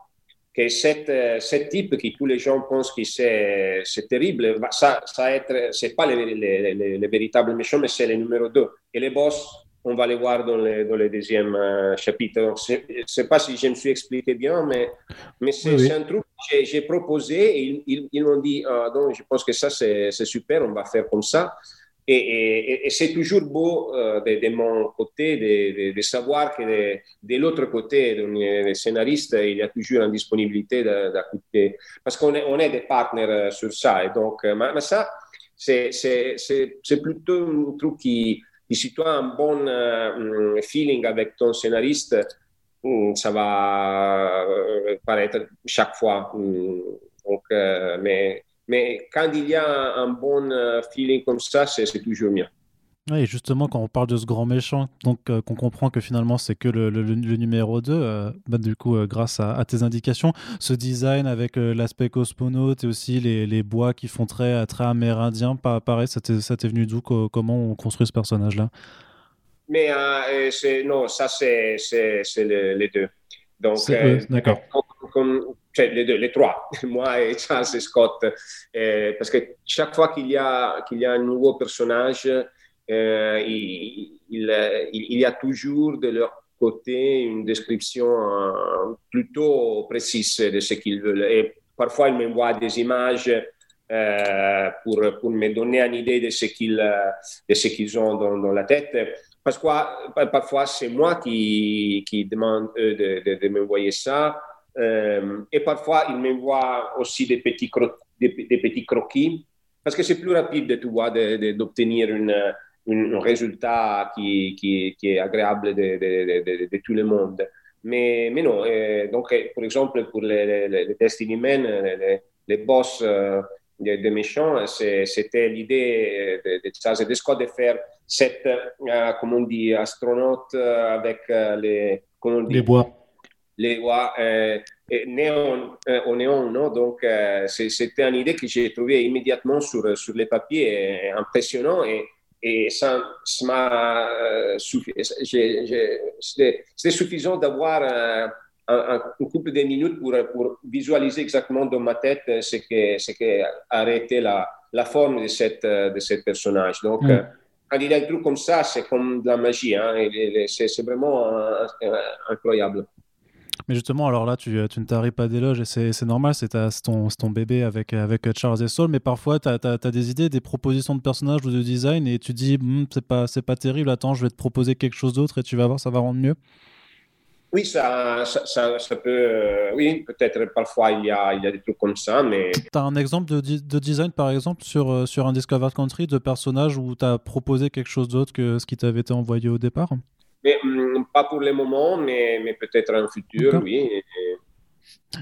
que cette, euh, ce type que tous les gens pensent que c'est, c'est terrible, ça, ça être, c'est pas les, les, les, véritables méchants, mais c'est le numéro 2. Et les boss, on va les voir dans le, dans le deuxième euh, chapitre. je ne sais pas si je me suis expliqué bien, mais, mais c'est, un truc que j'ai, proposé et ils, ils, m'ont dit, ah, donc, je pense que ça, c'est, super, on va faire comme ça. Et, c'est toujours beau euh, de, mon côté de, savoir que de, l'autre côté, des scénaristes, il y a toujours une disponibilité d'écouter. Parce qu'on est, on est des partenaires euh, sur ça. Et donc, euh, mais, ça, c'est, plutôt un truc qui, si tu as un bon feeling avec ton scénariste, mm, ça va paraître chaque fois. Mm, donc, mais quand il y a un bon feeling comme ça, c'est toujours mieux. Oui, justement, quand on parle de ce grand méchant, donc euh, qu'on comprend que finalement c'est que le, numéro 2, euh, bah, du coup, grâce à, tes indications, ce design avec l'aspect cosmonaute et aussi les, les, bois qui font très, très amérindien, pareil, ça t'est venu d'où Comment on construit ce personnage-là? Mais non, ça c'est les deux. Donc, d'accord. Les deux, les trois, (laughs) moi et Charles et Scott, euh, parce que chaque fois qu'il y, a, qu'il y a un nouveau personnage, euh, il, y a toujours de leur côté une description euh, plutôt précise de ce qu'ils veulent. Et parfois, ils m'envoient des images pour, pour me donner une idée de ce qu'ils, de ce qu'ils ont dans, dans la tête. Parce que parfois, c'est moi qui, qui demande de, de, de m'envoyer ça. Euh, et parfois, il m'envoie aussi des petits, des, petits croquis, parce que c'est plus rapide, tu vois, d'obtenir un résultat qui, qui, qui, est agréable de, de, de, tout le monde. Mais, mais non, euh, donc, par exemple, pour les, les, les Destiny Men, les, les boss euh, des, méchants, c'était l'idée de, de Charles Descott de faire cette, comme on dit, astronaute avec les, on dit, les bois les voix euh, néon, euh, au néon. Non Donc, euh, c'était une idée que j'ai trouvée immédiatement sur, sur les papiers, impressionnant. Et, et ça m'a c'était suffisant d'avoir un, un, couple de minutes pour, pour, visualiser exactement dans ma tête ce que, ce que arrêté la, la forme de cette, de ce personnage. Donc, mm. quand il y a un truc comme ça, c'est comme de la magie. Hein, c'est vraiment incroyable. Mais justement, alors là, tu, tu ne t'arrives pas d'éloge et c'est normal, c'est ton, ton, bébé avec, avec Charles et Saul, mais parfois, tu as, as, des idées, des propositions de personnages ou de design et tu dis, hm, c'est pas, pas terrible, attends, je vais te proposer quelque chose d'autre et tu vas voir, ça va rendre mieux. Oui, ça, ça, ça, peut. Euh, oui, peut-être parfois il y, a, il y a des trucs comme ça, mais. Tu as un exemple de, de, design, par exemple, sur, euh, sur un Discovered Country de personnage où tu as proposé quelque chose d'autre que ce qui t'avait été envoyé au départ? Mais, mm, pas pour le moment, mais, mais peut-être un futur, oui.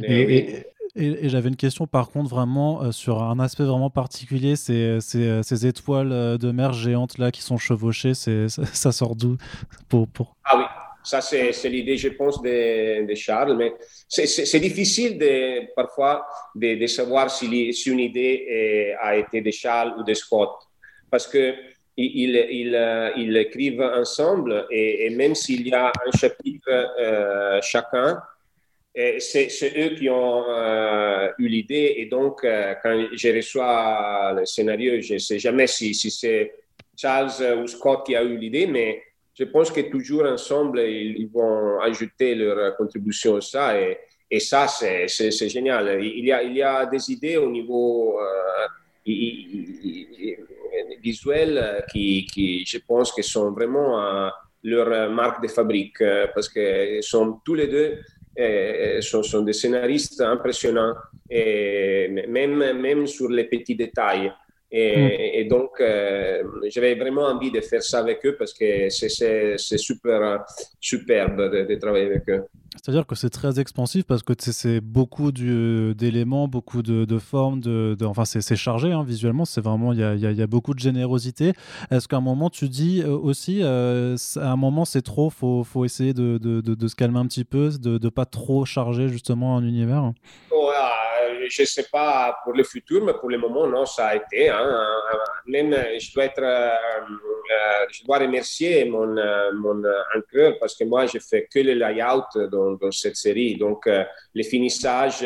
Et, Et, j'avais une question par contre vraiment euh, sur un aspect vraiment particulier, c'est ces étoiles de mer géantes là qui sont chevauchées, ça, ça sort d'où? Pour, pour... Ah oui, ça c'est l'idée je pense de, de Charles, mais c'est difficile de, parfois de, de savoir si, si, une idée a été de Charles ou de Scott, parce que ils, ils, ils écrivent ensemble et, même s'il y a un chapitre euh, chacun, c'est eux qui ont euh, eu l'idée et donc euh, quand je reçois le scénario, je ne sais jamais si, c'est Charles ou Scott qui a eu l'idée, mais je pense que toujours ensemble, ils, vont ajouter leur contribution à ça et, ça, c'est génial. Il y, a, des idées au niveau euh, visuel qui, qui, je pense, que sont vraiment leur marque de fabrique parce que sont tous les deux eh, sont, sont, des scénaristes impressionnants, et même, même sur les petits détails. Et, mm. et donc, euh, j'avais vraiment envie de faire ça avec eux parce que c'est super superbe de, de, travailler avec eux. C'est-à-dire que c'est très expansif parce que c'est beaucoup d'éléments, beaucoup de, de formes, de, de enfin c'est chargé hein, visuellement, c'est vraiment, il y a, y a, beaucoup de générosité. Est-ce qu'à un moment tu dis euh, aussi, euh, à un moment c'est trop, il faut, faut, essayer de, se calmer un petit peu, de ne pas trop charger justement un univers? Je ne sais pas pour le futur, mais pour le moment, non, ça a été. Hein, même, je dois, être, euh, euh, je dois remercier mon, euh, mon encreur parce que moi, je fais que le layout dans, cette série. Donc, les finissages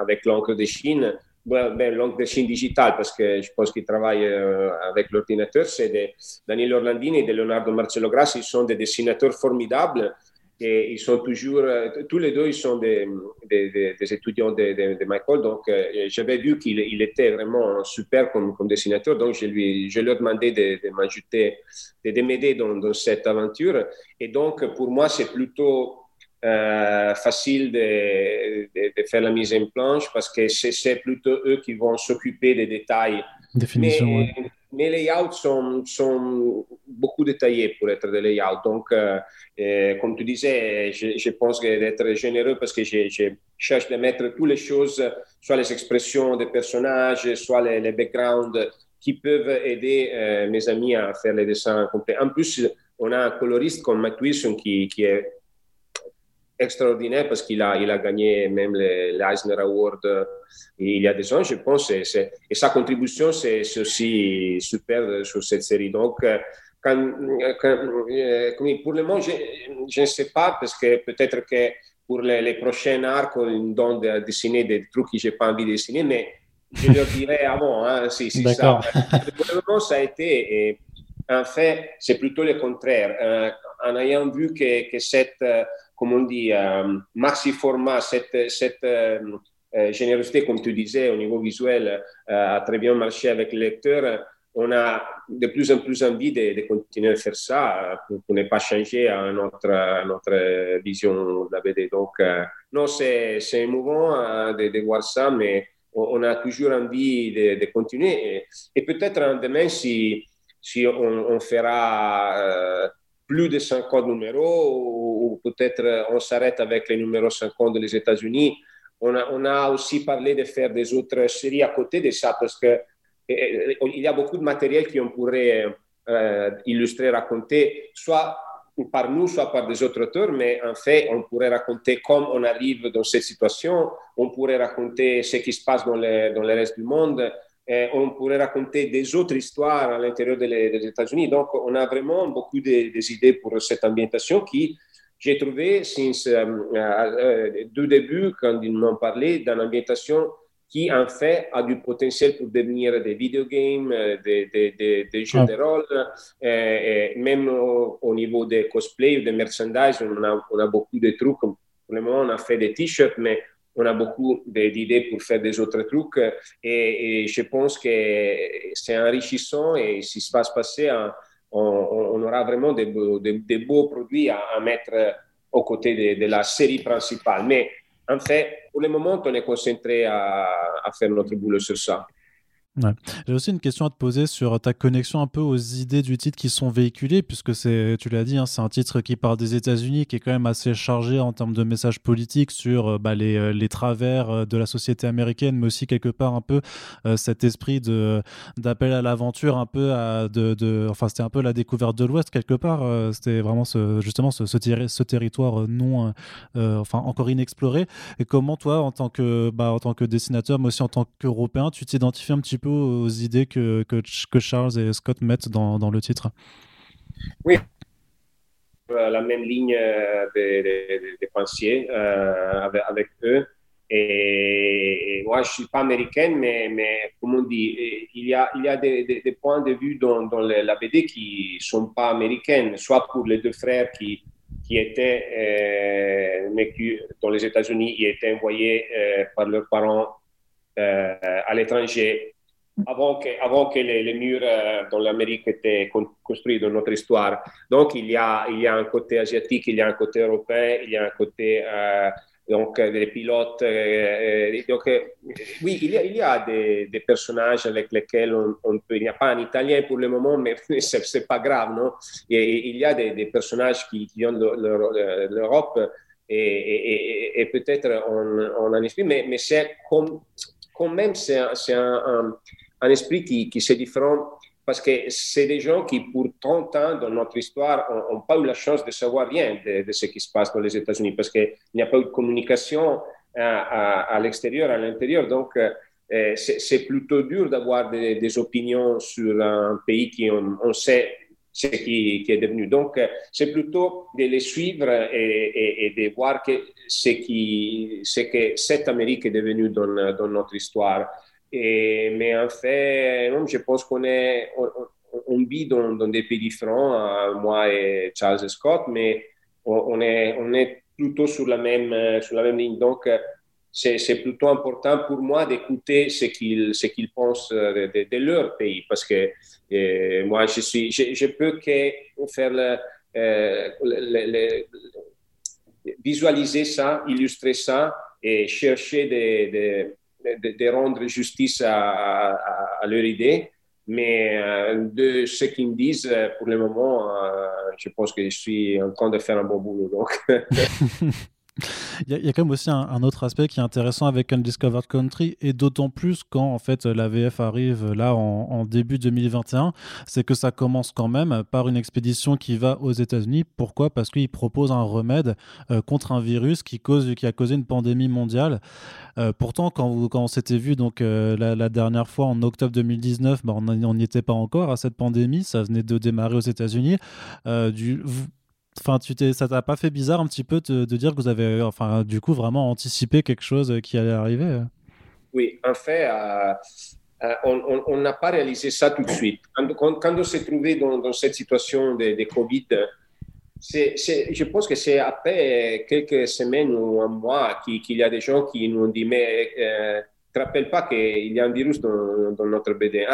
avec l'encre de Chine, ben, l'encre de Chine digitale, parce que je pense qu'il travaille avec l'ordinateur, c'est de Daniel Orlandini et de Leonardo Marcello Grassi, ils sont des dessinateurs formidables et ils sont toujours, euh, tous les deux, ils sont des, des, des étudiants de, de, de, Michael. Donc, euh, j'avais vu qu'il il était vraiment super comme, comme, dessinateur. Donc, je, lui, je leur ai demandé de, de m'ajouter, de, m'aider dans, dans, cette aventure. Et donc, pour moi, c'est plutôt euh, facile de, faire la mise en planche parce que c'est plutôt eux qui vont s'occuper des détails. Définition, Mais, mes layouts sont, sont, beaucoup détaillés pour être des layouts. Donc, euh, euh, comme tu disais, je, pense d'être généreux parce que je, cherche de mettre toutes les choses, soit les expressions des personnages, soit les, les backgrounds qui peuvent aider euh, mes amis à faire les dessins complets. En plus, on a un coloriste comme Matt Wilson qui, qui est extraordinaire parce qu'il a, il a gagné même l'Eisner Award euh, il y a des ans, je pense, et, et sa contribution, c'est aussi super sur cette série. Donc, euh, quand, quand, euh, pour le moment, je, je, ne sais pas, parce que peut-être que pour les, les, prochains arcs, ils donnent de dessiner des trucs que je n'ai pas envie de dessiner, mais je leur dirai avant, hein, si, si ça. Pour le moment, ça a été, et en fait, c'est plutôt le contraire. en ayant vu que, que cette comme on dit, euh, maxi format, cette, cette euh, euh, générosité, comme tu disais, au niveau visuel, a très bien marché avec le lecteur. On a de plus en plus envie de, de continuer à faire ça pour, pour, ne pas changer à notre, notre vision de la BD. Donc, non, c'est émouvant de, de, voir ça, mais on, a toujours envie de, de continuer. Et, et peut-être demain, si, si on, on fera plus de 50 numéros ou, peut-être euh, on s'arrête avec les numéros 50 des États-Unis. On a, aussi parlé de faire des autres séries à côté de ça parce que il y a beaucoup de matériel qu'on pourrait euh, illustrer, raconter, soit par nous, soit par des autres auteurs, mais en fait, on pourrait raconter comme on arrive dans cette situation, on pourrait raconter ce qui se passe dans le reste du monde, eh, on pourrait raconter des autres histoires à l'intérieur des, des États-Unis. Donc, on a vraiment beaucoup de, des idées pour cette ambientation qui, j'ai trouvé, since, euh, euh, du début, quand ils m'ont parlé, d'une ambientation qui, en fait, a du potentiel pour devenir des videogames, euh, des, des, des, jeux ah. de rôle, et même au, au, niveau des cosplays ou des merchandise, on a, on a beaucoup de trucs. Pour le moment, on a fait des t-shirts, mais on a beaucoup d'idées pour faire des autres trucs et, je pense que c'est enrichissant et si ça va se passer, on, aura vraiment des, beaux produits à, mettre aux côtés de, la série principale. Mais en fait, pour le moment, on est concentré à, faire notre boulot sur ça. J'ai aussi une question à te poser sur ta connexion un peu aux idées du titre qui sont véhiculées, puisque c'est, tu l'as dit, hein, c'est un titre qui parle des États-Unis, qui est quand même assez chargé en termes de messages politiques sur euh, bah, les, euh, les, travers euh, de la société américaine, mais aussi quelque part un peu cet esprit d'appel à l'aventure, un peu de, enfin c'était un peu la découverte de l'Ouest quelque part. c'était vraiment justement ce territoire non, enfin encore inexploré. Et comment toi, en tant que, bah, en tant que dessinateur, mais aussi en tant qu'Européen, tu t'identifies un petit peu aux idées que, Charles et Scott mettent dans, le titre. Oui, euh, la même ligne euh, des de, pensées euh, avec, eux. Et, moi, je ne suis pas américaine, mais, comme on dit, il y a, des, points de vue dans, la BD qui ne sont pas américaines, soit pour les deux frères qui, étaient, euh, dans les États-Unis, ils étaient envoyés par leurs parents à l'étranger avant que, avant que les, les murs dans l'Amérique étaient construits dans notre histoire. Donc, il y, a, il y a un côté asiatique, il y a un côté européen, il y a un côté euh, donc, des pilotes. Euh, euh donc, euh, oui, il y a, il y a des, des, personnages avec lesquels on, on, peut. Il n'y a pas un italien pour le moment, mais (laughs) c'est, c'est pas grave, non et, Il y a des, des personnages qui, qui de l'Europe et, et, et, peut-être on, on en esprit, mais, mais c'est comme, quand même, c'est, c'est un, un un esprit qui, qui c'est différent parce que c'est des gens qui, pour 30 ans dans notre histoire, n'ont pas eu la chance de savoir rien de, ce qui se passe dans les États-Unis parce qu'il n'y a pas eu de communication à, à, l'extérieur, à l'intérieur. Donc, euh, c'est plutôt dur d'avoir des, opinions sur un pays qui on, on sait ce qui, qui, est devenu. Donc, c'est plutôt de les suivre et, et, et de voir que ce, qui, ce que cette Amérique est devenue dans, dans notre histoire. Mais en fait, non, je pense qu'on est, on, on vit dans, des pays différents, moi et Charles Scott, mais on, est, on est plutôt sur la même, sur la même ligne. Donc, c'est plutôt important pour moi d'écouter ce qu'ils qu'ils pensent de, leur pays, parce que euh, moi, je suis, je, je, peux que faire le, visualiser ça, illustrer ça et chercher des de, rendre justice à, leur idée. Mais euh, de ce qu'ils me disent, euh, pour le moment, euh, je pense que je suis en train de faire un bon boulot. Donc. (laughs) Il y, a, quand même aussi un, autre aspect qui est intéressant avec Undiscovered Country, et d'autant plus quand en fait la VF arrive là en, début 2021, c'est que ça commence quand même par une expédition qui va aux États-Unis. Pourquoi? Parce qu'il propose un remède euh, contre un virus qui, cause, qui a causé une pandémie mondiale. Euh, pourtant, quand, vous, quand on s'était vu donc euh, la, dernière fois en octobre 2019, bah, on n'y était pas encore à cette pandémie, ça venait de démarrer aux États-Unis. Enfin, tu t'es, ça t'a pas fait bizarre un petit peu de, dire que vous avez, enfin, du coup, vraiment anticipé quelque chose qui allait arriver euh? Oui, en fait, euh, euh, on n'a pas réalisé ça tout de suite. Quand, on s'est trouvé dans, cette situation de, Covid, c'est, je pense que c'est après quelques semaines ou un mois qu'il, y a des gens qui nous ont dit Mais euh, te rappelles pas qu'il y a un virus dans, notre BD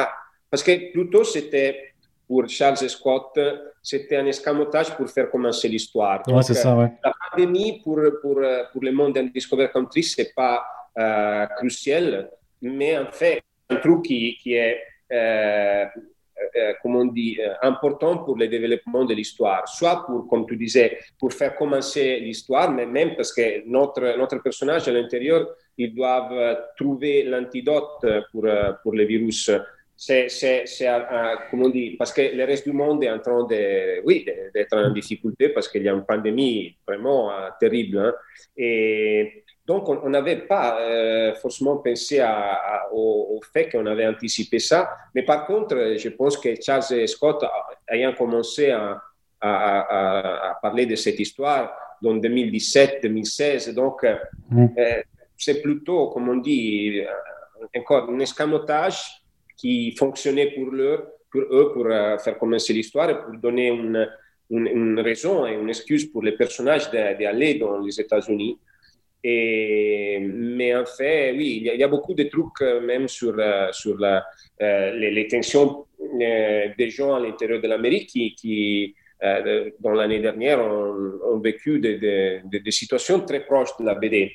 parce que plutôt c'était pour Charles et Scott, c'était un escamotage pour faire commencer l'histoire. Ouais, c'est ça, ouais. La pandémie, pour, pour, pour le monde Undiscovered Country, ce n'est pas euh, crucial, mais en fait, un truc qui, qui est, euh, euh, comment on dit, euh, important pour le développement de l'histoire, soit pour, comme tu disais, pour faire commencer l'histoire, mais même parce que notre, notre personnage à l'intérieur, ils doivent trouver l'antidote pour, pour le virus c'est, c'est, c'est comme on dit, parce que le reste du monde est en train de, oui, d'être en difficulté parce qu'il y a une pandémie vraiment euh, terrible. Hein. Et donc, on n'avait pas euh, forcément pensé à, à, au, au, fait qu'on avait anticipé ça. Mais par contre, je pense que Charles et Scott, ayant commencé à, à, parler de cette histoire dans 2017-2016, donc mmh. euh, c'est plutôt, comme on dit, encore un escamotage qui fonctionnait pour, leur, pour eux pour uh, faire commencer l'histoire pour donner une, une, raison et une excuse pour les personnages d'aller dans les États-Unis. Mais en fait, oui, il y, a, beaucoup de trucs euh, même sur, uh, sur la, les, tensions euh, des gens à l'intérieur de l'Amérique qui, euh, dans l'année dernière, ont, ont vécu des, des, des, situations très proches de la BD.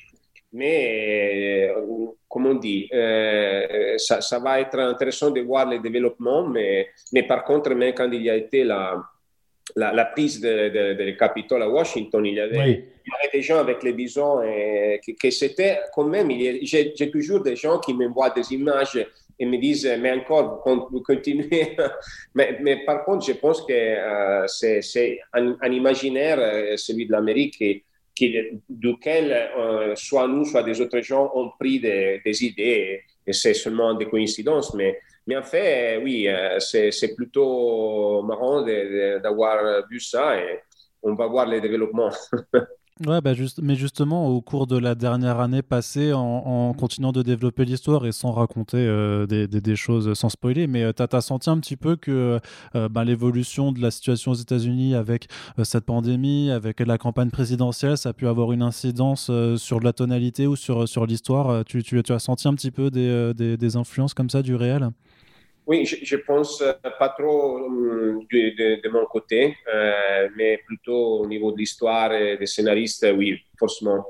Mais, comme on dit, ça, ça, va être intéressant de voir les développements, mais, mais par contre, même quand il y a été la, la, la prise de, de, de, Capitole à Washington, il y avait, oui. il y avait des gens avec les bisons et que, que c'était quand même, j'ai toujours des gens qui m'envoient des images et me disent, mais encore, vous continuez. (laughs) mais, mais, par contre, je pense que euh, c'est un, un, imaginaire, euh, celui de l'Amérique, duquel euh, soit nous, soit des autres gens ont pris des, idées, et c'est seulement des coïncidences. Mais, mais en fait, oui, euh, c'est plutôt marrant d'avoir vu ça et on va voir les développements. (laughs) Ouais, bah juste, mais justement, au cours de la dernière année passée, en, continuant de développer l'histoire et sans raconter euh, des, choses, sans spoiler, mais euh, tu as, senti un petit peu que euh, bah, l'évolution de la situation aux États-Unis avec euh, cette pandémie, avec la campagne présidentielle, ça a pu avoir une incidence euh, sur la tonalité ou sur, l'histoire. Tu, as senti un petit peu des influences comme ça du réel? Oui, je, pense pas trop de, de, mon côté, euh, mais plutôt au niveau de l'histoire et des scénaristes, oui, forcément.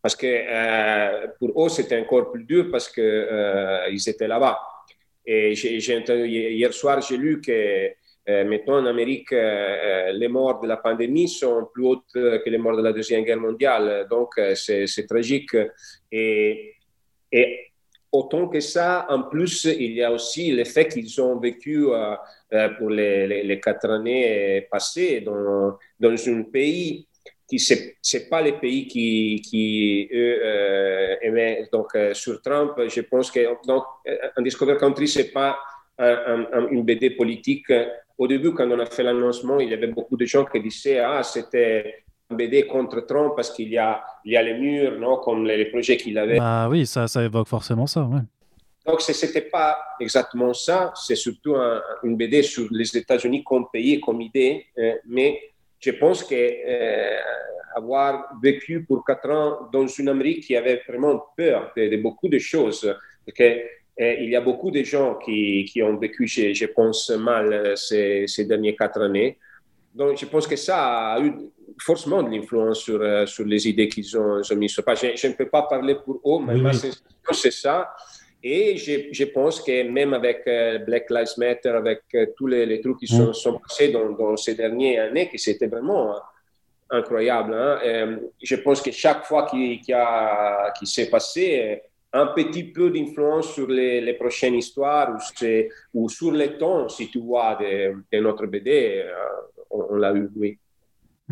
Parce que euh, pour eux, c'était encore plus dur parce qu'ils euh, étaient là-bas. Et j'ai entendu, hier soir, j'ai lu que maintenant en Amérique, les morts de la pandémie sont plus hautes que les morts de la Deuxième Guerre mondiale. Donc, c'est tragique. Et autant que ça, en plus, il y a aussi le fait qu'ils ont vécu euh, euh, pour les, quatre années passées dans, dans un pays qui c'est pas les pays qui qui eux euh, aimaient donc euh, sur Trump je pense que donc un Discover Country c'est pas un, un, une BD politique. Au début quand on a fait l'annoncement il y avait beaucoup de gens qui disaient ah c'était BD contre Trump parce qu'il y a, il y a les murs, non, comme les, les projets qu'il avait. Ah oui, ça, ça évoque forcément ça, ouais. Donc, ce n'était pas exactement ça, c'est surtout un, une BD sur les États-Unis comme pays, comme idée, euh, mais je pense que euh, avoir vécu pour quatre ans dans une Amérique qui avait vraiment peur de, de beaucoup de choses, que euh, il y a beaucoup de gens qui, qui ont vécu, je, je pense, mal ces, ces dernières quatre années. Donc, je pense que ça a eu forcément de l'influence sur, euh, sur les idées qu'ils ont, ont mis sur place. Je, je, ne peux pas parler pour eux, mais oui. ma sensation, c'est ça. Et je, je, pense que même avec euh, Black Lives Matter, avec euh, tous les, les, trucs qui sont, mm. sont passés dans, dans, ces dernières années, que c'était vraiment incroyable. Hein? je pense que chaque fois qu'il qu qui s'est passé, un petit peu d'influence sur les, les, prochaines histoires ou, ou, sur le temps, si tu vois, de, de notre BD, on, on l'a eu, oui.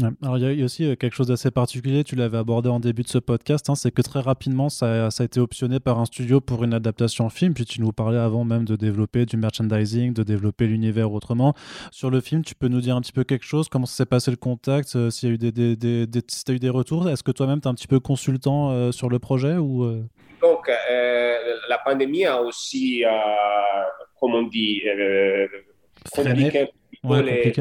Ouais. Alors, il y, y, a aussi euh, quelque chose d'assez particulier, tu l'avais abordé en début de ce podcast, hein, c'est que très rapidement, ça, ça, a été optionné par un studio pour une adaptation film, puis tu nous parlais avant même de développer du merchandising, de développer l'univers autrement. Sur le film, tu peux nous dire un petit peu quelque chose, comment s'est passé le contact, euh, s'il y a eu des, des, des, des si as eu des retours, est-ce que toi-même, tu es un petit peu consultant euh, sur le projet ou euh... Donc, la pandémie a aussi, comme on dit, compliqué ouais, les,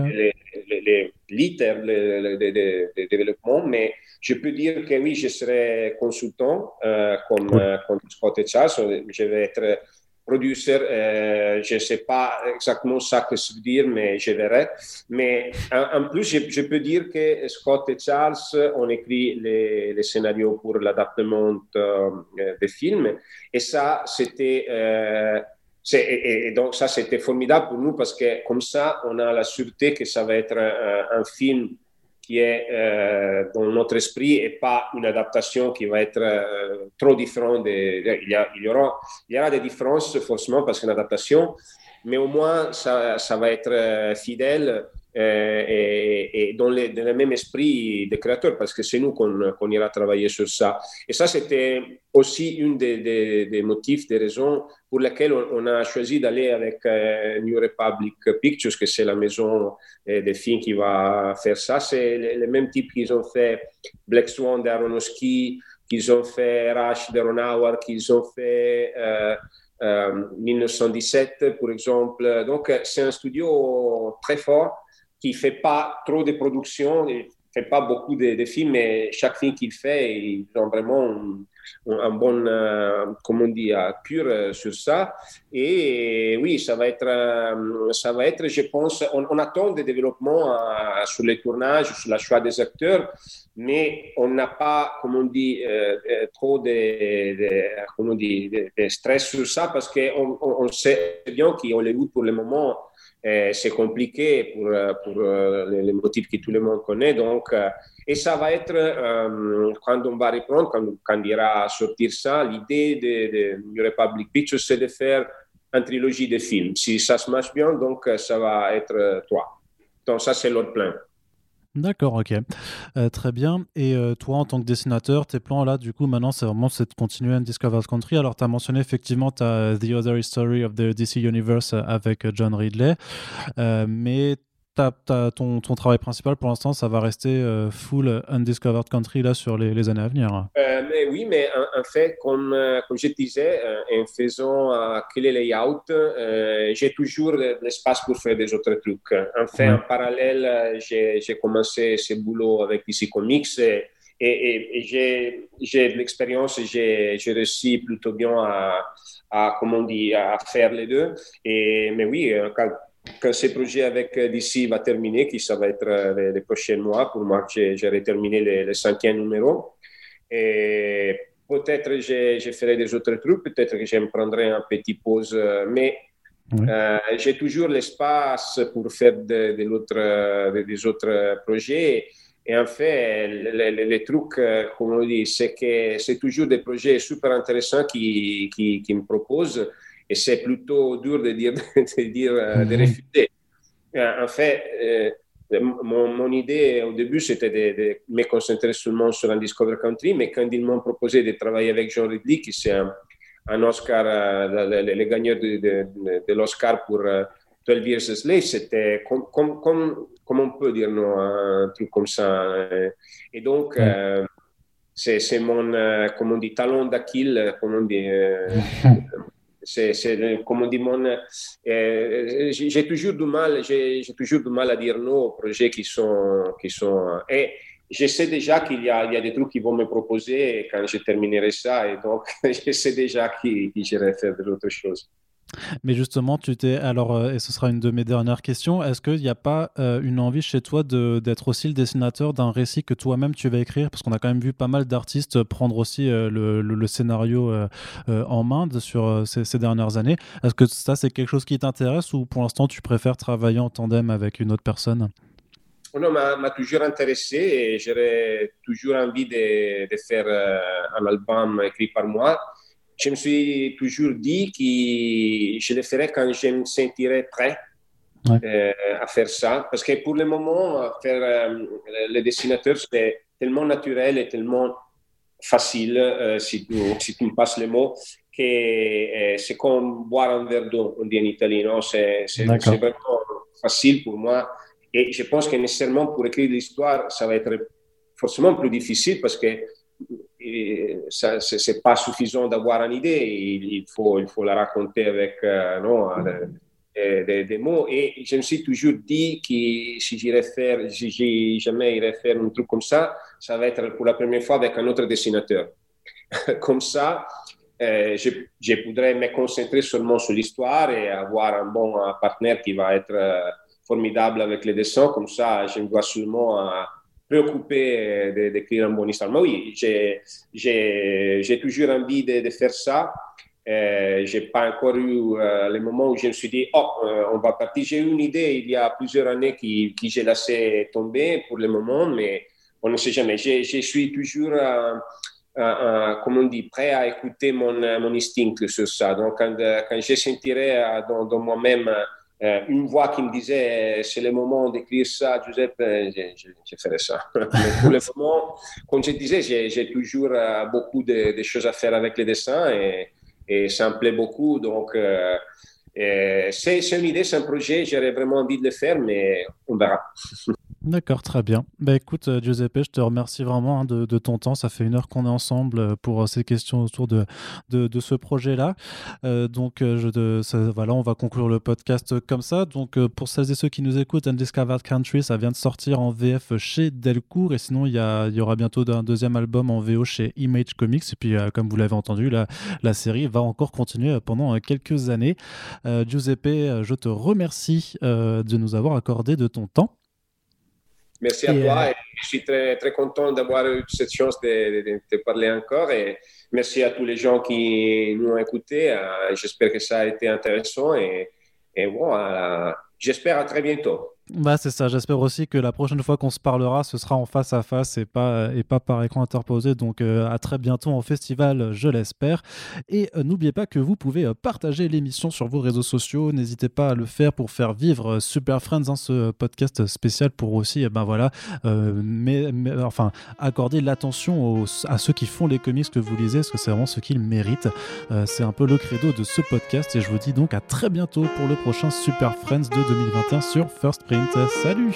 les, de, de, de, développement, mais je peux dire que oui, je serai consultant euh, comme, euh, comme Scott et Charles. Je vais être producteur. Euh, je ne sais pas exactement ça que ça veut dire, mais je verrai. Mais en, en plus, je, je, peux dire que Scott et Charles ont écrit les, les scénarios pour l'adaptement euh, des films. Et ça, c'était euh, et, donc ça, c'était formidable pour nous parce que comme ça, on a la sûreté que ça va être un, film qui est euh, dans notre esprit et pas une adaptation qui va être euh, trop différente. Il, y aura, des différences forcément parce qu'une adaptation, mais au moins ça, va être euh, fidèle et, et, dans, les, dans, le même esprit des créateurs, parce que c'est nous qu'on qu ira travailler sur ça. Et ça, c'était aussi une des, motifs, des raisons pour lesquelles on, a choisi d'aller avec euh, New Republic Pictures, que c'est la maison euh, des films qui va faire ça. C'est le, le, même type qu'ils ont fait Black Swan d'Aronofsky, qu'ils ont fait Rush d'Aronauer, qu'ils ont fait... Euh, 1917, par exemple. Donc, c'est un studio très fort qui fait pas trop de production, il fait pas beaucoup de, films, mais chaque film qu'il fait, ils ont vraiment un bon, comment on dit, cure sur ça. Et oui, ça va être, ça va être je pense, on, attend des développements sur les tournages, sur la choix des acteurs, mais on n'a pas, comme on dit, trop de, comment on stress sur ça parce qu'on on, sait bien qu'Hollywood, pour le moment, c'est compliqué pour, pour les, motifs que tout le monde connaît. Donc, et ça va être, euh, quand on va reprendre, quand, quand il ira sortir ça, l'idée de, de Republic Pictures, c'est de faire une trilogie de films. Si ça se marche bien, donc ça va être toi. Donc ça, c'est l'autre plan. D'accord, ok. Euh, très bien. Et euh, toi, en tant que dessinateur, tes plans là, du coup, maintenant, c'est vraiment de continuer Undiscovered Country. Alors, tu as mentionné effectivement as The Other History of the DC Universe avec John Ridley. mais ton, ton, travail principal pour l'instant, ça va rester euh, full undiscovered country là sur les, les années à venir. Euh, mais oui, mais en, fait, comme, euh, comme je disais, en faisant que les layouts, j'ai toujours l'espace pour faire des autres trucs. En fait, en parallèle, j'ai commencé ce boulot avec DC Comics et, et, et j'ai de l'expérience et j'ai réussi plutôt bien à, à, comment on dit, à faire les deux. Et, mais oui, quand, quand ce projet avec euh, DC va terminer, qui ça va être euh, les, prochains mois, pour moi, j'aurai terminé le, cinquième numéro. Et peut-être je, je, ferai des autres trucs, peut-être que je me prendrai un petit pause, euh, mais euh, j'ai toujours l'espace pour faire de, de des autres projets. Et en fait, les, les, les trucs, comme on dit, c'est que c'est toujours des projets super intéressants qui, qui, qui me proposent et c'est plutôt dur de dire, (laughs) de, dire, euh, de mhm. refuser. Euh, en fait, euh, mon, mon, idée au début, c'était de, de, me concentrer seulement sur un Discover Country, mais quand ils m'ont proposé de travailler avec Jean Ridley, qui c'est un, un, Oscar, le, le, le, gagnant de, de, de l'Oscar pour 12 Years a Slave, c'était comme, comme, comme, comme, on peut dire, non, un truc comme ça. Et donc, mm. c'est mon, comme on dit, talon d'Achille, comme on dit. (laughs) c'est, comme on dit, euh, j'ai toujours du mal, j'ai, toujours du mal à dire non aux projets qui sont, qui sont, et je sais déjà qu'il y a, des trucs qui vont me proposer quand je terminerai ça, et donc (laughs) je sais déjà qui, qui j'irai faire d'autres choses. Mais justement, tu t'es alors, euh, et ce sera une de mes dernières questions, est-ce qu'il n'y a pas euh, une envie chez toi d'être aussi le dessinateur d'un récit que toi-même tu vas écrire? Parce qu'on a quand même vu pas mal d'artistes prendre aussi euh, le, le, scénario en main sur ces, dernières années. Est-ce que ça, c'est quelque chose qui t'intéresse ou pour l'instant, tu préfères travailler en tandem avec une autre personne? Non, m'a toujours intéressé et j'aurais toujours envie de, de faire un album écrit par moi je me suis toujours dit que je le ferais quand je me sentirais prêt euh, à faire ça. Parce que pour le moment, faire euh, le dessinateur, c'est tellement naturel et tellement facile, euh, si, tu, si tu me passes le mot, que c'est comme boire un verre d'eau, on dit en italien. C'est vraiment facile pour moi. Et je pense que nécessairement pour écrire l'histoire, ça va être forcément plus difficile parce que ce n'est pas suffisant d'avoir une idée, il, faut, il faut la raconter avec euh, non, euh, des, des, mots. Et je me suis toujours dit que si j'irais si jamais irais faire un truc comme ça, ça va être pour la première fois avec un autre dessinateur. (laughs) comme ça, euh, je, je pourrais me concentrer seulement sur l'histoire et avoir un bon partenaire qui va être formidable avec les dessins. Comme ça, je me dois seulement à préoccupé d'écrire un bon histoire. Mais oui, j'ai toujours envie de, de faire ça. Euh, j'ai pas encore eu euh, le moment où je me suis dit, oh, euh, on va partir. J'ai eu une idée il y a plusieurs années qui, qui j'ai laissé tomber pour le moment, mais on ne sait jamais. Je, je suis toujours, comme on dit, prêt à écouter mon, mon instinct sur ça. Donc, quand, quand je sentirai dans, dans moi-même euh, une voix qui me disait c'est le moment d'écrire ça, Giuseppe, euh, je, ferai ça. (laughs) Pour le moment, comme je disais, j'ai toujours euh, beaucoup de, choses à faire avec les dessins et, et ça me plaît beaucoup. Donc, c'est une idée, c'est un projet, j'aurais vraiment envie de le faire, mais on verra. (laughs) D'accord, très bien. Bah écoute, euh, Giuseppe, je te remercie vraiment hein, de, ton temps. Ça fait une heure qu'on est ensemble euh, pour euh, ces questions autour de, ce projet-là. donc, je, voilà, on va conclure le podcast comme ça. Donc, pour celles et ceux qui nous écoutent, Undiscovered Country, ça vient de sortir en VF chez Delcourt. Et sinon, il y, aura bientôt un deuxième album en VO chez Image Comics. Et puis, comme vous l'avez entendu, la série va encore continuer pendant quelques années. Giuseppe, je te remercie de nous avoir accordé de ton temps. Merci à toi. Euh, et je suis très, très content d'avoir eu cette chance de, te parler encore. Et merci à tous les gens qui nous ont écoutés. Euh, j'espère que ça a été intéressant. Et, et bon, j'espère à très bientôt. Bah, c'est ça. J'espère aussi que la prochaine fois qu'on se parlera, ce sera en face à face et pas, et pas par écran interposé. Donc, euh, à très bientôt en festival, je l'espère. Et euh, n'oubliez pas que vous pouvez euh, partager l'émission sur vos réseaux sociaux. N'hésitez pas à le faire pour faire vivre Super Friends, hein, ce podcast spécial pour aussi, ben voilà, mais, enfin, accorder l'attention à ceux qui font les comics que vous lisez, parce que c'est vraiment ce qu'ils méritent. c'est un peu le credo de ce podcast. Et je vous dis donc à très bientôt pour le prochain Super Friends de 2021 sur First Print. Salut